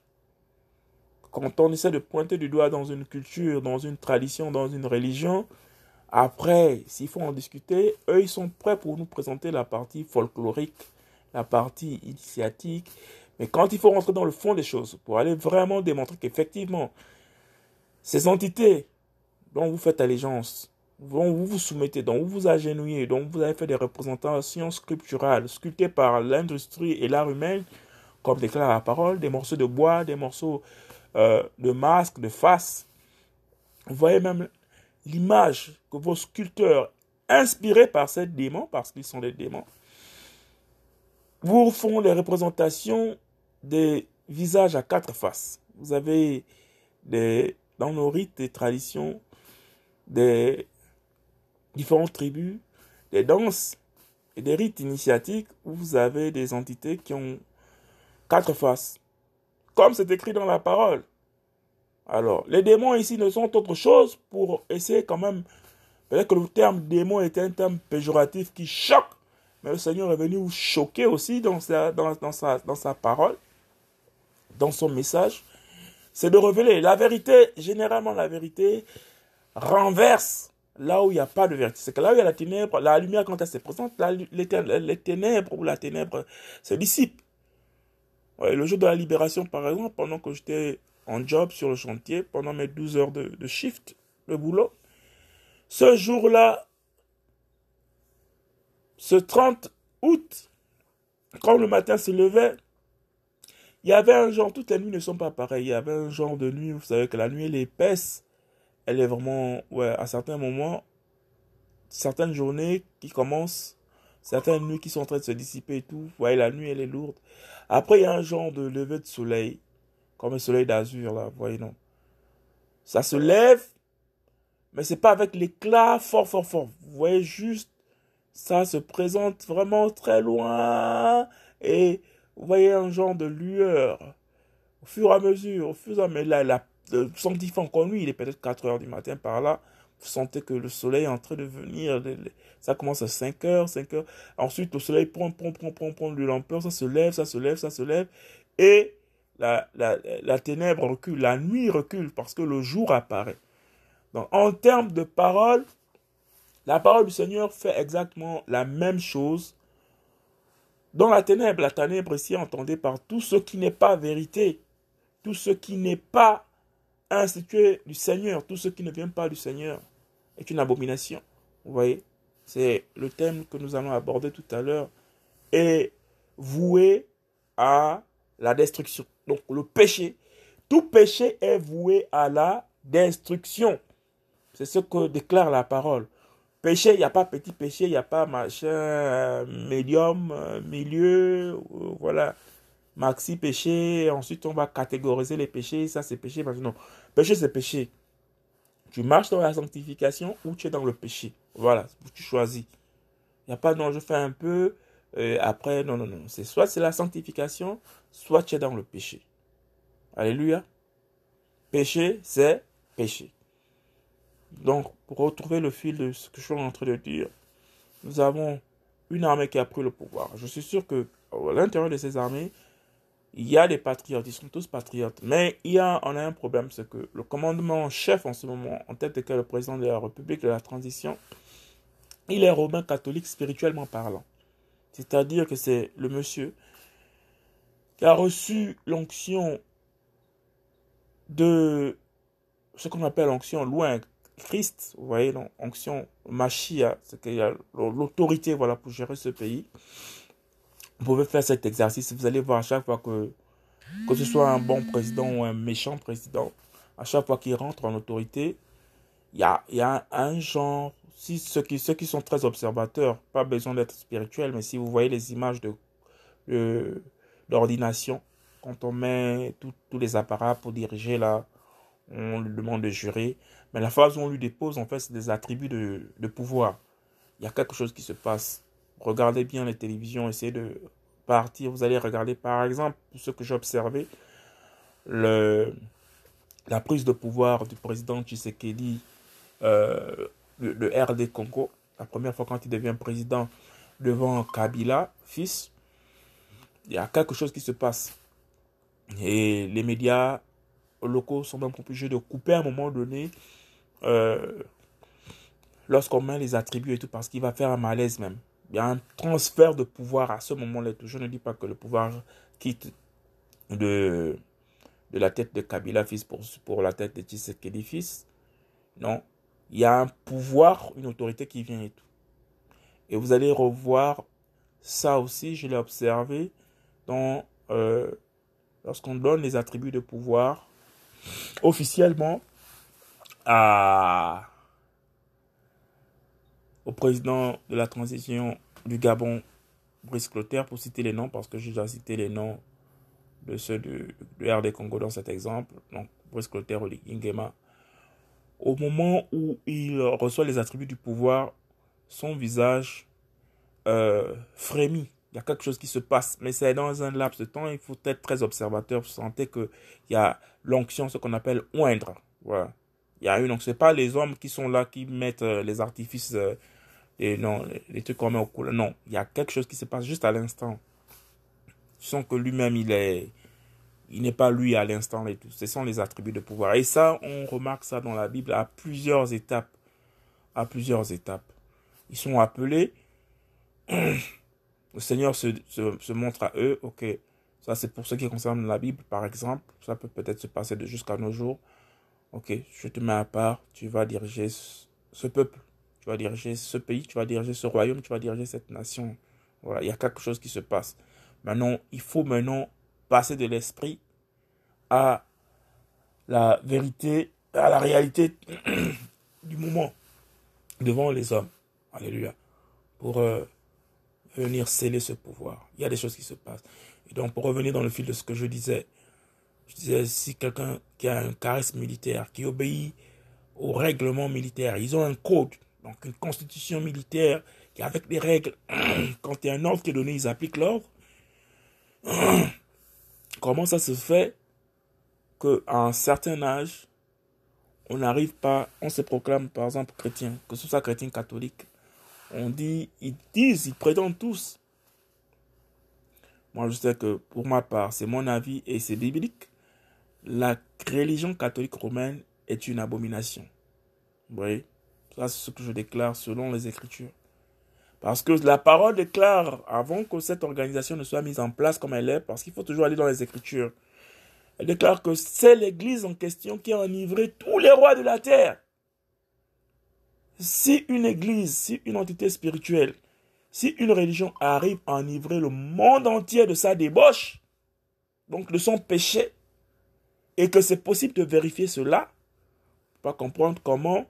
Speaker 2: Quand on essaie de pointer du doigt dans une culture, dans une tradition, dans une religion, après, s'il faut en discuter, eux, ils sont prêts pour nous présenter la partie folklorique, la partie initiatique. Mais quand il faut rentrer dans le fond des choses, pour aller vraiment démontrer qu'effectivement, ces entités dont vous faites allégeance, dont vous vous soumettez, dont vous vous agenouillez, dont vous avez fait des représentations sculpturales, sculptées par l'industrie et l'art humain, comme déclare la parole, des morceaux de bois, des morceaux euh, de masques, de faces. Vous voyez même l'image que vos sculpteurs, inspirés par ces démons, parce qu'ils sont des démons, vous font les représentations des visages à quatre faces. Vous avez des, dans nos rites et traditions des différentes tribus, des danses et des rites initiatiques où vous avez des entités qui ont quatre faces. Comme c'est écrit dans la parole. Alors, les démons ici ne sont autre chose pour essayer quand même. Peut-être que le terme démon est un terme péjoratif qui choque, mais le Seigneur est venu vous choquer aussi dans sa, dans, sa, dans sa parole, dans son message. C'est de révéler la vérité. Généralement, la vérité renverse là où il n'y a pas de vérité. C'est que là où il y a la ténèbre, la lumière, quand elle se présente, les, ténèbres ou la ténèbre se dissipent. le jour de la libération, par exemple, pendant que j'étais en job sur le chantier pendant mes 12 heures de, shift, de boulot. Ce jour-là, ce 30 août, quand le matin se levait, il y avait un genre, toutes les nuits ne sont pas pareilles, il y avait un genre de nuit, vous savez que la nuit elle est épaisse, elle est vraiment, ouais, à certains moments, certaines journées qui commencent, certaines nuits qui sont en train de se dissiper et tout, voyez, la nuit elle est lourde. Après, il y a un genre de lever de soleil, comme un soleil d'azur, là, vous voyez, non. Ça se lève, mais c'est pas avec l'éclat fort, fort, fort. Vous voyez juste, ça se présente vraiment très loin, et vous voyez un genre de lueur. Au fur et à mesure, au fur et à mesure, la, la, le sanctifiant encore lui, il est peut-être 4 heures du matin par là, vous sentez que le soleil est en train de venir, ça commence à 5 heures, 5 heures, ensuite le soleil prend, prend, prend, prend, prend de l'ampleur, ça se lève, ça se lève, ça se lève, et la, la, la ténèbre recule, la nuit recule parce que le jour apparaît. Donc, en termes de parole, la parole du Seigneur fait exactement la même chose. Dans la ténèbre, la ténèbre ici entendez par tout ce qui n'est pas vérité, tout ce qui n'est pas institué du Seigneur, tout ce qui ne vient pas du Seigneur est une abomination. Vous voyez, c'est le thème que nous allons aborder tout à l'heure, est voué à la destruction. Donc le péché, tout péché est voué à la destruction. C'est ce que déclare la parole. Péché, il n'y a pas petit péché, il n'y a pas machin, euh, médium, euh, milieu, euh, voilà, maxi péché. Ensuite, on va catégoriser les péchés. Ça, c'est péché. Non, péché, c'est péché. Tu marches dans la sanctification ou tu es dans le péché. Voilà, tu choisis. Il n'y a pas non, je fais un peu, après, non, non, non. C'est soit c'est la sanctification, soit tu es dans le péché. Alléluia. Péché, c'est péché. Donc, pour retrouver le fil de ce que je suis en train de dire, nous avons une armée qui a pris le pouvoir. Je suis sûr que à l'intérieur de ces armées, il y a des patriotes, ils sont tous patriotes. Mais il y a, on a un problème, c'est que le commandement en chef en ce moment, en tête de le président de la République de la transition, il est romain catholique spirituellement parlant. C'est-à-dire que c'est le monsieur qui a reçu l'onction de ce qu'on appelle l'onction loin Christ, vous voyez, l'onction Machia, c'est qu'il y a l'autorité voilà, pour gérer ce pays. Vous pouvez faire cet exercice, vous allez voir à chaque fois que, que ce soit un bon président ou un méchant président, à chaque fois qu'il rentre en autorité, il y a, y a un, genre, si ceux qui, ceux qui sont très observateurs, pas besoin d'être spirituels, mais si vous voyez les images de, d'ordination, quand on met tous les appareils pour diriger là, on lui demande de jurer, mais la phase où on lui dépose, en fait, c'est des attributs de, de pouvoir. Il y a quelque chose qui se passe regardez bien les télévisions, essayez de partir. Vous allez regarder, par exemple, ce que j'ai observé, la prise de pouvoir du président Tshisekedi, euh, le, le, RD Congo, la première fois quand il devient président devant Kabila, fils, il y a quelque chose qui se passe. Et les médias locaux sont même obligés de couper à un moment donné euh, lorsqu'on met les attributs et tout, parce qu'il va faire un malaise même il y a un transfert de pouvoir à ce moment-là. Je ne dis pas que le pouvoir quitte de, de la tête de Kabila fils pour, pour la tête de Tshisekedi fils. Non, il y a un pouvoir, une autorité qui vient et tout. Et vous allez revoir ça aussi, je l'ai observé dans euh, lorsqu'on donne les attributs de pouvoir officiellement à au président de la transition du Gabon, Brice Clotaire, pour citer les noms, parce que j'ai déjà cité les noms de ceux du, RD Congo dans cet exemple, donc Brice Clotaire Ingema. Au moment où il reçoit les attributs du pouvoir, son visage euh, frémit. Il y a quelque chose qui se passe, mais c'est dans un laps de temps. Il faut être très observateur. Vous sentez qu'il y a l'onction, ce qu'on appelle oindre. Voilà. Il y a une, donc c'est pas les hommes qui sont là qui mettent euh, les artifices euh, non, les trucs qu'on met au couleur. Non, il y a quelque chose qui se passe juste à l'instant. Tu sens que lui-même, il est, il n'est pas lui à l'instant et tout. Ce sont les attributs de pouvoir. Et ça, on remarque ça dans la Bible à plusieurs étapes. À plusieurs étapes. Ils sont appelés. [clears throat] Le Seigneur se, se, se montre à eux. Ok, ça c'est pour ce qui concerne la Bible, par exemple. Ça peut peut-être se passer jusqu'à nos jours. Ok, je te mets à part. Tu vas diriger ce peuple tu vas diriger ce pays, tu vas diriger ce royaume, tu vas diriger cette nation. Voilà, il y a quelque chose qui se passe. Maintenant, il faut maintenant passer de l'esprit à la vérité, à la réalité [clears throat] du moment devant les hommes. Alléluia. Pour euh, venir sceller ce pouvoir. Il y a des choses qui se passent. Et donc, pour revenir dans le fil de ce que je disais, je disais, si quelqu'un qui a un charisme militaire, qui obéit aux règlements militaires, ils ont un code donc une constitution militaire qui avec des règles, [clears throat] quand il y a un ordre qui est donné, ils appliquent l'ordre. [clears throat] Comment ça se fait qu'à un certain âge, on n'arrive pas, on se proclame par exemple chrétien, que ce soit chrétien catholique, on dit, ils disent, ils prétendent tous. Moi je sais que pour ma part, c'est mon avis et c'est biblique. La religion catholique romaine est une abomination. Vous voyez? Ça, c'est ce que je déclare selon les Écritures. Parce que la parole déclare, avant que cette organisation ne soit mise en place comme elle est, parce qu'il faut toujours aller dans les Écritures, elle déclare que c'est l'Église en question qui a enivré tous les rois de la terre. Si une Église, si une entité spirituelle, si une religion arrive à enivrer le monde entier de sa débauche, donc de son péché, et que c'est possible de vérifier cela, pas comprendre comment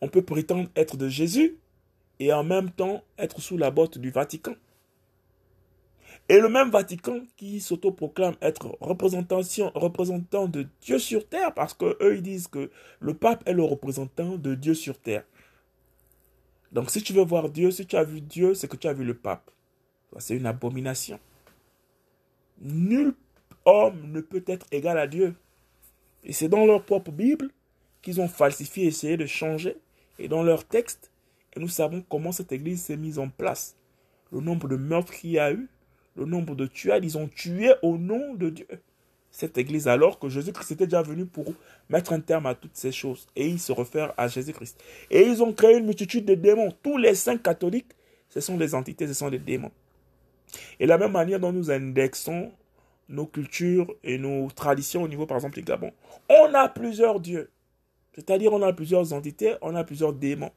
Speaker 2: on peut prétendre être de Jésus et en même temps être sous la botte du Vatican. Et le même Vatican qui s'autoproclame être représentant de Dieu sur terre, parce qu'eux ils disent que le pape est le représentant de Dieu sur terre. Donc si tu veux voir Dieu, si tu as vu Dieu, c'est que tu as vu le pape. C'est une abomination. Nul homme ne peut être égal à Dieu. Et c'est dans leur propre Bible qu'ils ont falsifié, essayé de changer et dans leur texte, et nous savons comment cette église s'est mise en place. Le nombre de meurtres qu'il y a eu, le nombre de tués, ils ont tué au nom de Dieu cette église alors que Jésus-Christ était déjà venu pour mettre un terme à toutes ces choses. Et ils se réfèrent à Jésus-Christ. Et ils ont créé une multitude de démons. Tous les saints catholiques, ce sont des entités, ce sont des démons. Et la même manière dont nous indexons nos cultures et nos traditions au niveau, par exemple, du Gabon, on a plusieurs dieux. C'est-à-dire, on a plusieurs entités, on a plusieurs démons.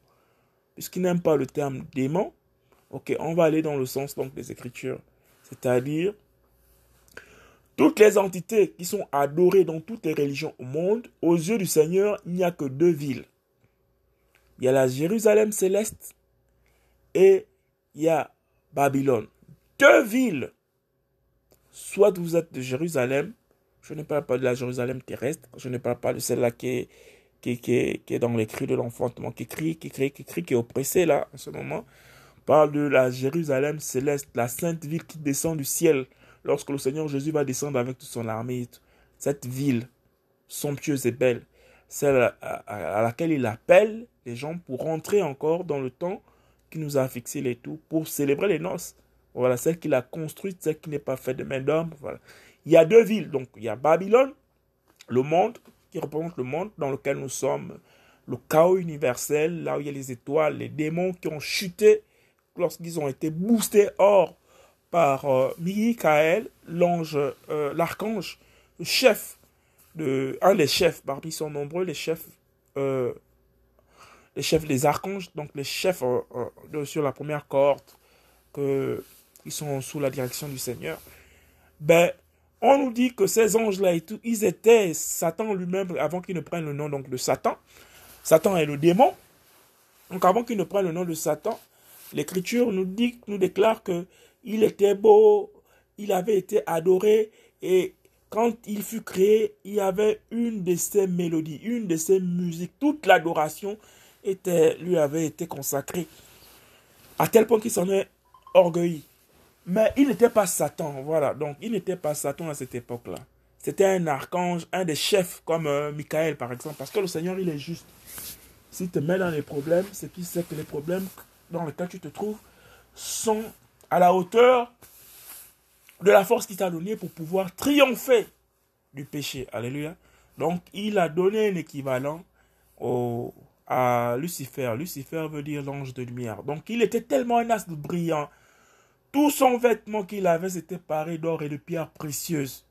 Speaker 2: Puisqu'ils n'aiment pas le terme démon, ok, on va aller dans le sens donc des Écritures. C'est-à-dire, toutes les entités qui sont adorées dans toutes les religions au monde, aux yeux du Seigneur, il n'y a que deux villes. Il y a la Jérusalem céleste et il y a Babylone. Deux villes. Soit vous êtes de Jérusalem, je ne parle pas de la Jérusalem terrestre, je ne parle pas de celle-là qui est, dans les cris de l'enfantement, qui crie, qui crie, qui crie, qui est oppressée là en ce moment. parle de la Jérusalem céleste, la sainte ville qui descend du ciel lorsque le Seigneur Jésus va descendre avec toute son armée, cette ville somptueuse et belle, celle à, laquelle il appelle les gens pour rentrer encore dans le temps qui nous a fixé les tout, pour célébrer les noces. Voilà, celle qu'il a construite, celle qui n'est pas faite de main d'homme. Voilà. Il y a deux villes, donc il y a Babylone, le monde, qui représente le monde dans lequel nous sommes, le chaos universel, là où il y a les étoiles, les démons qui ont chuté lorsqu'ils ont été boostés hors par euh, Michael, l'ange, euh, l'archange, le chef, de, un des chefs, parmi sont nombreux, les chefs, euh, les chefs des archanges, donc les chefs sur la première que, qui sont sous la direction du Seigneur, ben, on nous dit que ces anges-là et tout, ils étaient Satan lui-même avant qu'il ne prenne le nom donc de Satan. Satan est le démon. Donc avant qu'il ne prenne le nom de Satan, l'Écriture nous dit, nous déclare que il était beau, il avait été adoré et quand il fut créé, il y avait une de ses mélodies, une de ses musiques, toute l'adoration lui avait été consacrée à tel point qu'il s'en est orgueilli. Mais il n'était pas Satan, voilà. Donc, il n'était pas Satan à cette époque-là. C'était un archange, un des chefs, comme euh, Michael, par exemple. Parce que le Seigneur, il est juste. S'il te met dans les problèmes, c'est qu'il sait que les problèmes dans lesquels tu te trouves sont à la hauteur de la force qu'il t'a donnée pour pouvoir triompher du péché. Alléluia. Donc, il a donné un équivalent au, à Lucifer. Lucifer veut dire l'ange de lumière. Donc, il était tellement un astre brillant. Tout son vêtement qu'il avait, c'était paré d'or et de pierres précieuses.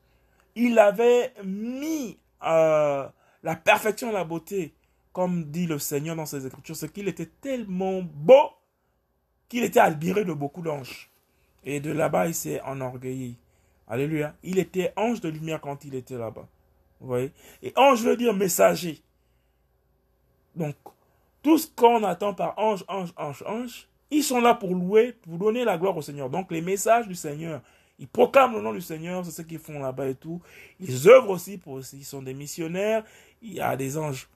Speaker 2: Il avait mis euh, la perfection la beauté, comme dit le Seigneur dans ses écritures, c'est qu'il était tellement beau qu'il était admiré de beaucoup d'anges. Et de là-bas, il s'est enorgueilli. Alléluia. Il était ange de lumière quand il était là-bas. Vous voyez? Et ange veut dire messager. Donc, tout ce qu'on attend par ange, ange, ange, ange, ils sont là pour louer, pour donner la gloire au Seigneur. Donc, les messages du Seigneur, ils proclament le nom du Seigneur, c'est ce qu'ils font là-bas et tout. Ils œuvrent aussi pour, ils sont des missionnaires. Il y a des anges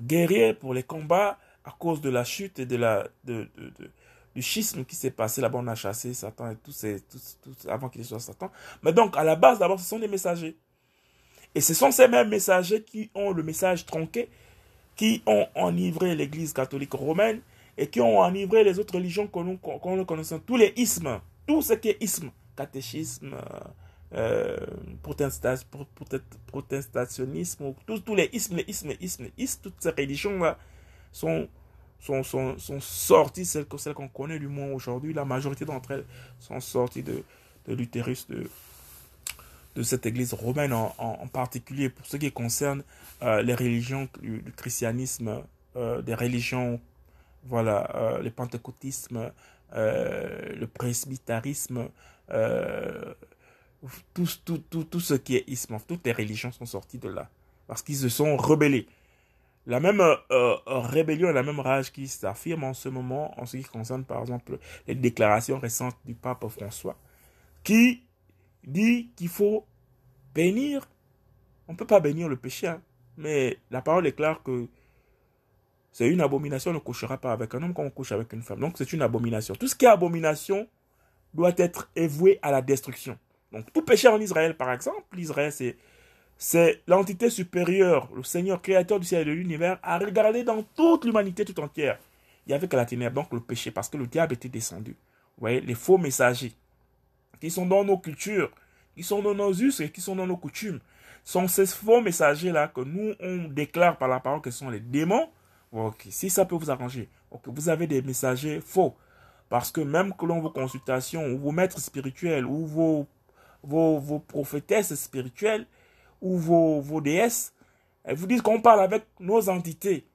Speaker 2: guerriers pour les combats à cause de la chute et de la, de, de du schisme qui s'est passé là-bas, on a chassé Satan et tout, c'est, tout, avant qu'il soit Satan. Mais donc, à la base, d'abord, ce sont des messagers. Et ce sont ces mêmes messagers qui ont le message tronqué, qui ont enivré l'Église catholique romaine et qui ont enivré les autres religions que nous, que connaissons. Tous les ismes, tout ce qui est isme, catéchisme, euh, protestationnisme, tous, tous les ismes, les ismes, les ismes, ismes, toutes ces religions-là sont sont, sont, sont sorties, celles, celles qu'on connaît du moins aujourd'hui, la majorité d'entre elles sont sorties de, de l'utérus de, de cette église romaine en, en, particulier pour ce qui concerne euh, les religions du, christianisme, euh, des religions, voilà, euh, le pentecôtisme, le presbytarisme, tout, tout, ce qui est isme, toutes les religions sont sorties de là parce qu'ils se sont rebellés. La même euh, euh, rébellion la même rage qui s'affirme en ce moment en ce qui concerne par exemple les déclarations récentes du pape François, qui dit qu'il faut bénir. On ne peut pas bénir le péché, hein, mais la parole déclare que c'est une abomination, on ne couchera pas avec un homme comme on couche avec une femme. Donc c'est une abomination. Tout ce qui est abomination doit être évoué à la destruction. Donc tout péché en Israël, par exemple, l'Israël c'est c'est l'entité supérieure, le Seigneur créateur du ciel et de l'univers, a regardé dans toute l'humanité tout entière. Il n'y avait que la ténèbre, donc le péché, parce que le diable était descendu. Vous voyez, les faux messagers qui sont dans nos cultures, qui sont dans nos us et qui sont dans nos coutumes. sont ces faux messagers-là que nous, on déclare par la parole que sont les démons. Ok, si ça peut vous arranger. Vous avez des messagers faux. Parce que même que l'on vos consultations, ou vos maîtres spirituels, ou vos, vos, vos prophétesses spirituelles, ou vos, vos déesses, elles vous disent qu'on parle avec nos entités.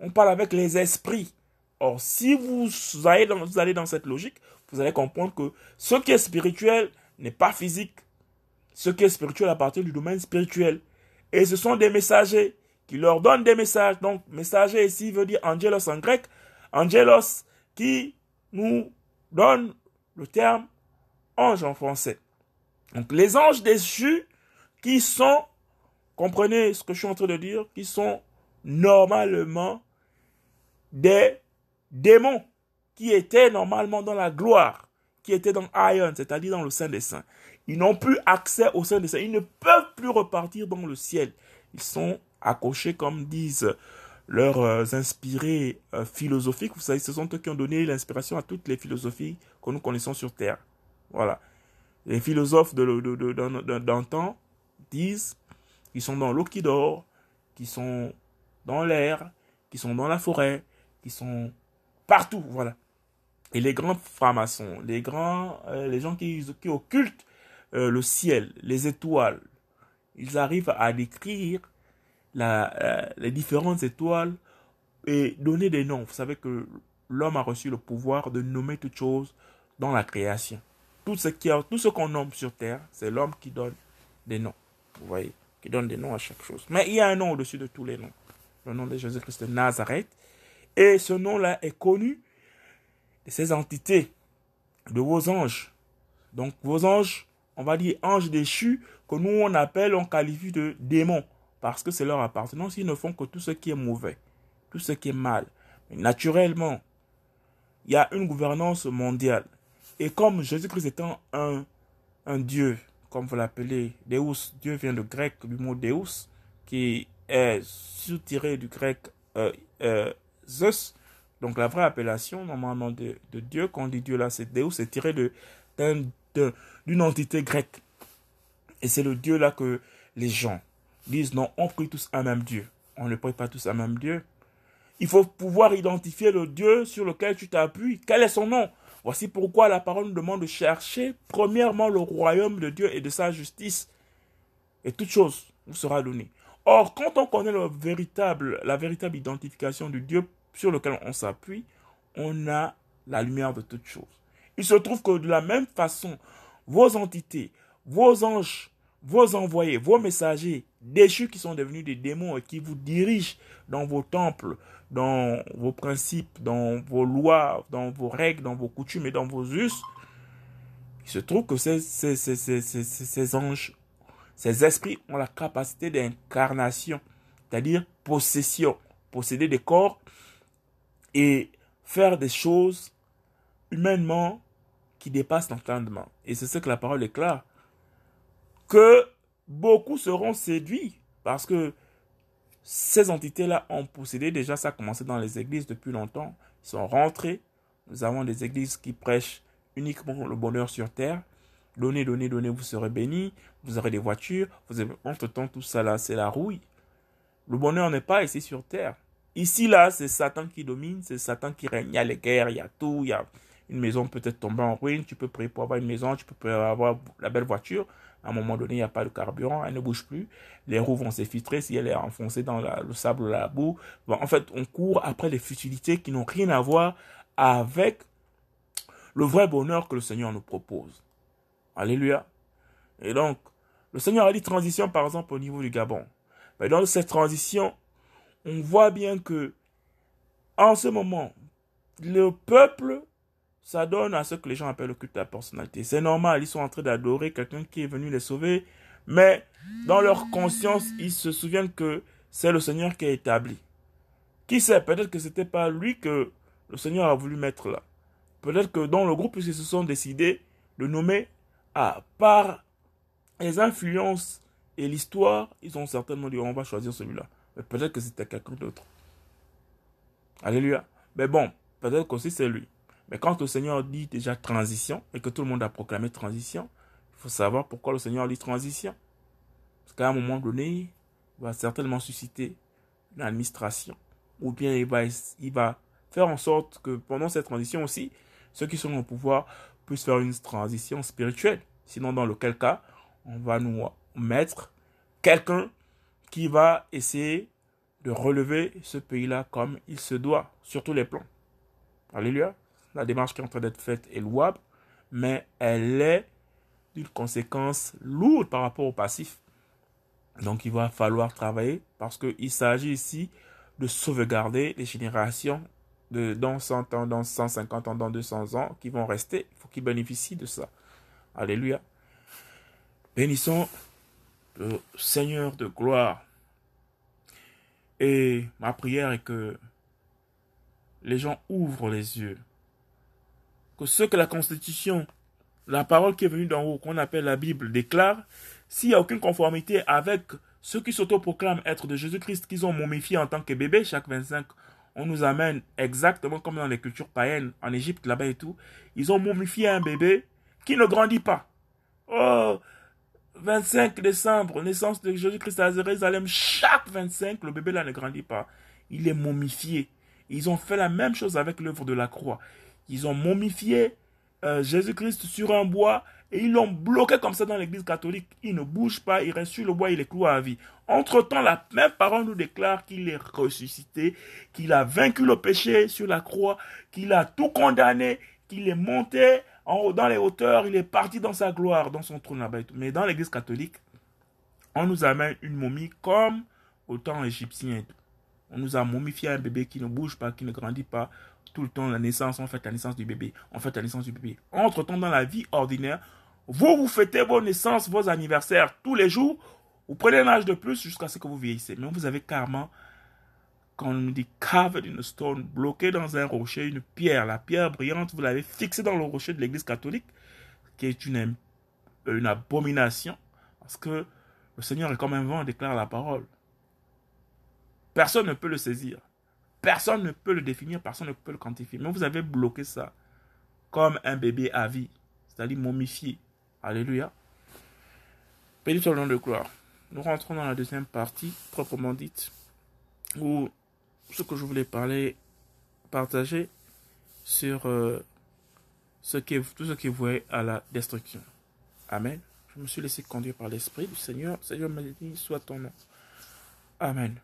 Speaker 2: On parle avec les esprits. Or, si vous allez dans, vous allez dans cette logique, vous allez comprendre que ce qui est spirituel n'est pas physique. Ce qui est spirituel appartient du domaine spirituel. Et ce sont des messagers qui leur donnent des messages. Donc, messager ici veut dire angelos en grec. Angelos qui nous donne le terme ange en français. Donc, les anges déchus qui sont, comprenez ce que je suis en train de dire, qui sont normalement des démons qui étaient normalement dans la gloire, qui étaient dans Ion, c'est-à-dire dans le Saint des Saints. Ils n'ont plus accès au Saint des Saints. Ils ne peuvent plus repartir dans le ciel. Ils sont accrochés, comme disent leurs euh, inspirés euh, philosophiques. Vous savez, ce sont eux qui ont donné l'inspiration à toutes les philosophies que nous connaissons sur Terre. Voilà. Les philosophes d'antan de, de, disent qu'ils sont dans l'eau qui dort, qu'ils sont dans l'air, qu'ils sont dans la forêt, qu'ils sont partout. Voilà. Et les grands francs-maçons, les grands, euh, les gens qui, occultent le ciel, les étoiles, ils arrivent à décrire euh, les différentes étoiles et donner des noms. Vous savez que l'homme a reçu le pouvoir de nommer toutes choses dans la création. Tout ce qui tout ce qu'on nomme sur terre, c'est l'homme qui donne des noms. Vous voyez, qui donne des noms à chaque chose. Mais il y a un nom au-dessus de tous les noms. Le nom de Jésus-Christ de Nazareth. Et ce nom-là est connu de ces entités, de vos anges. Donc vos anges on va dire, anges déchus, que nous on appelle, on qualifie de démons, parce que c'est leur appartenance, ils ne font que tout ce qui est mauvais, tout ce qui est mal. Mais naturellement, il y a une gouvernance mondiale. Et comme Jésus-Christ étant un, un Dieu, comme vous l'appelez, Deus, Dieu vient du grec, du mot Deus, qui est soutiré du grec euh, euh, Zeus. Donc la vraie appellation normalement de, de Dieu, quand on dit Dieu là, c'est Deus, c'est tiré de, de, d'une entité grecque. Et c'est le Dieu là que les gens disent non, on prie tous un même Dieu. On ne prie pas tous un même Dieu. Il faut pouvoir identifier le Dieu sur lequel tu t'appuies. Quel est son nom? Voici pourquoi la parole nous demande de chercher premièrement le royaume de Dieu et de sa justice. Et toute chose vous sera donnée. Or, quand on connaît le véritable, la véritable identification du Dieu sur lequel on s'appuie, on a la lumière de toutes choses. Il se trouve que de la même façon, vos entités, vos anges, vos envoyés, vos messagers déchus qui sont devenus des démons et qui vous dirigent dans vos temples, dans vos principes, dans vos lois, dans vos règles, dans vos coutumes et dans vos us, il se trouve que ces, ces, ces, ces anges, ces esprits ont la capacité d'incarnation, c'est-à-dire possession, posséder des corps et faire des choses humainement qui dépasse l'entendement. Et c'est ce que la parole déclare. Que beaucoup seront séduits parce que ces entités-là ont possédé, déjà ça a commencé dans les églises depuis longtemps, ils sont rentrés. Nous avons des églises qui prêchent uniquement le bonheur sur terre. Donnez, donnez, donnez, vous serez bénis, vous aurez des voitures, vous entre-temps tout ça là, c'est la rouille. Le bonheur n'est pas ici sur terre. Ici là, c'est Satan qui domine, c'est Satan qui règne. Il y a les guerres, il y a tout, il y a une maison peut être tombée en ruine, tu peux prier pour avoir une maison, tu peux avoir la belle voiture. À un moment donné, il n'y a pas de carburant, elle ne bouge plus. Les roues vont s'effiltrer si elle est enfoncée dans le sable ou la boue. en fait, on court après les futilités qui n'ont rien à voir avec le vrai bonheur que le Seigneur nous propose. Alléluia. Et donc, le Seigneur a dit transition, par exemple, au niveau du Gabon. Mais dans cette transition, on voit bien que, en ce moment, le peuple ça donne à ce que les gens appellent le culte de la personnalité. C'est normal, ils sont en train d'adorer quelqu'un qui est venu les sauver, mais dans leur conscience, ils se souviennent que c'est le Seigneur qui a établi. Qui sait, peut-être que c'était pas lui que le Seigneur a voulu mettre là. Peut-être que dans le groupe, ils se sont décidés de nommer à par les influences et l'histoire, ils ont certainement dit on va choisir celui-là. Mais peut-être que c'était quelqu'un d'autre. Alléluia. Mais bon, peut-être qu'aussi c'est lui. Mais quand le Seigneur dit déjà transition et que tout le monde a proclamé transition, il faut savoir pourquoi le Seigneur dit transition. Parce qu'à un moment donné, il va certainement susciter une administration. Ou bien il va, il va faire en sorte que pendant cette transition aussi, ceux qui sont au pouvoir puissent faire une transition spirituelle. Sinon, dans lequel cas, on va nous mettre quelqu'un qui va essayer de relever ce pays-là comme il se doit, sur tous les plans. Alléluia. La démarche qui est en train d'être faite est louable, mais elle est d'une conséquence lourde par rapport au passif. Donc il va falloir travailler parce qu'il s'agit ici de sauvegarder les générations de dans 100 ans, dans 150 ans, dans 200 ans qui vont rester. Il faut qu'ils bénéficient de ça. Alléluia. Bénissons le Seigneur de gloire. Et ma prière est que les gens ouvrent les yeux. Que ce que la Constitution, la parole qui est venue d'en haut, qu'on appelle la Bible, déclare, s'il n'y a aucune conformité avec ceux qui s'autoproclament être de Jésus-Christ, qu'ils ont momifié en tant que bébé chaque 25, on nous amène exactement comme dans les cultures païennes, en Égypte, là-bas et tout, ils ont momifié un bébé qui ne grandit pas. Oh, 25 décembre, naissance de Jésus-Christ à Jérusalem, chaque 25, le bébé là ne grandit pas. Il est momifié. Ils ont fait la même chose avec l'œuvre de la croix. Ils ont momifié euh, Jésus-Christ sur un bois et ils l'ont bloqué comme ça dans l'église catholique. Il ne bouge pas, il reste sur le bois, il est cloué à vie. Entre-temps, la même parole nous déclare qu'il est ressuscité, qu'il a vaincu le péché sur la croix, qu'il a tout condamné, qu'il est monté en dans les hauteurs, il est parti dans sa gloire, dans son trône là-bas. Mais dans l'église catholique, on nous amène une momie comme au temps égyptien. On nous a momifié un bébé qui ne bouge pas, qui ne grandit pas. Tout le temps, la naissance, on fait la naissance du bébé. On fait la naissance du bébé. Entre-temps, dans la vie ordinaire, vous, vous fêtez vos naissances, vos anniversaires tous les jours. Vous prenez un âge de plus jusqu'à ce que vous vieillissez. Mais vous avez carrément quand on dit covered in stone, bloqué dans un rocher, une pierre, la pierre brillante, vous l'avez fixée dans le rocher de l'église catholique, qui est une, une abomination, parce que le Seigneur est comme un vent, déclare la parole. Personne ne peut le saisir. Personne ne peut le définir, personne ne peut le quantifier. Mais vous avez bloqué ça comme un bébé à vie, c'est-à-dire momifié. Alléluia. Béni soit le nom de gloire. Nous rentrons dans la deuxième partie, proprement dite, où ce que je voulais parler, partager sur euh, ce qui, tout ce qui vouait à la destruction. Amen. Je me suis laissé conduire par l'Esprit du Seigneur. Seigneur dit, soit ton nom. Amen.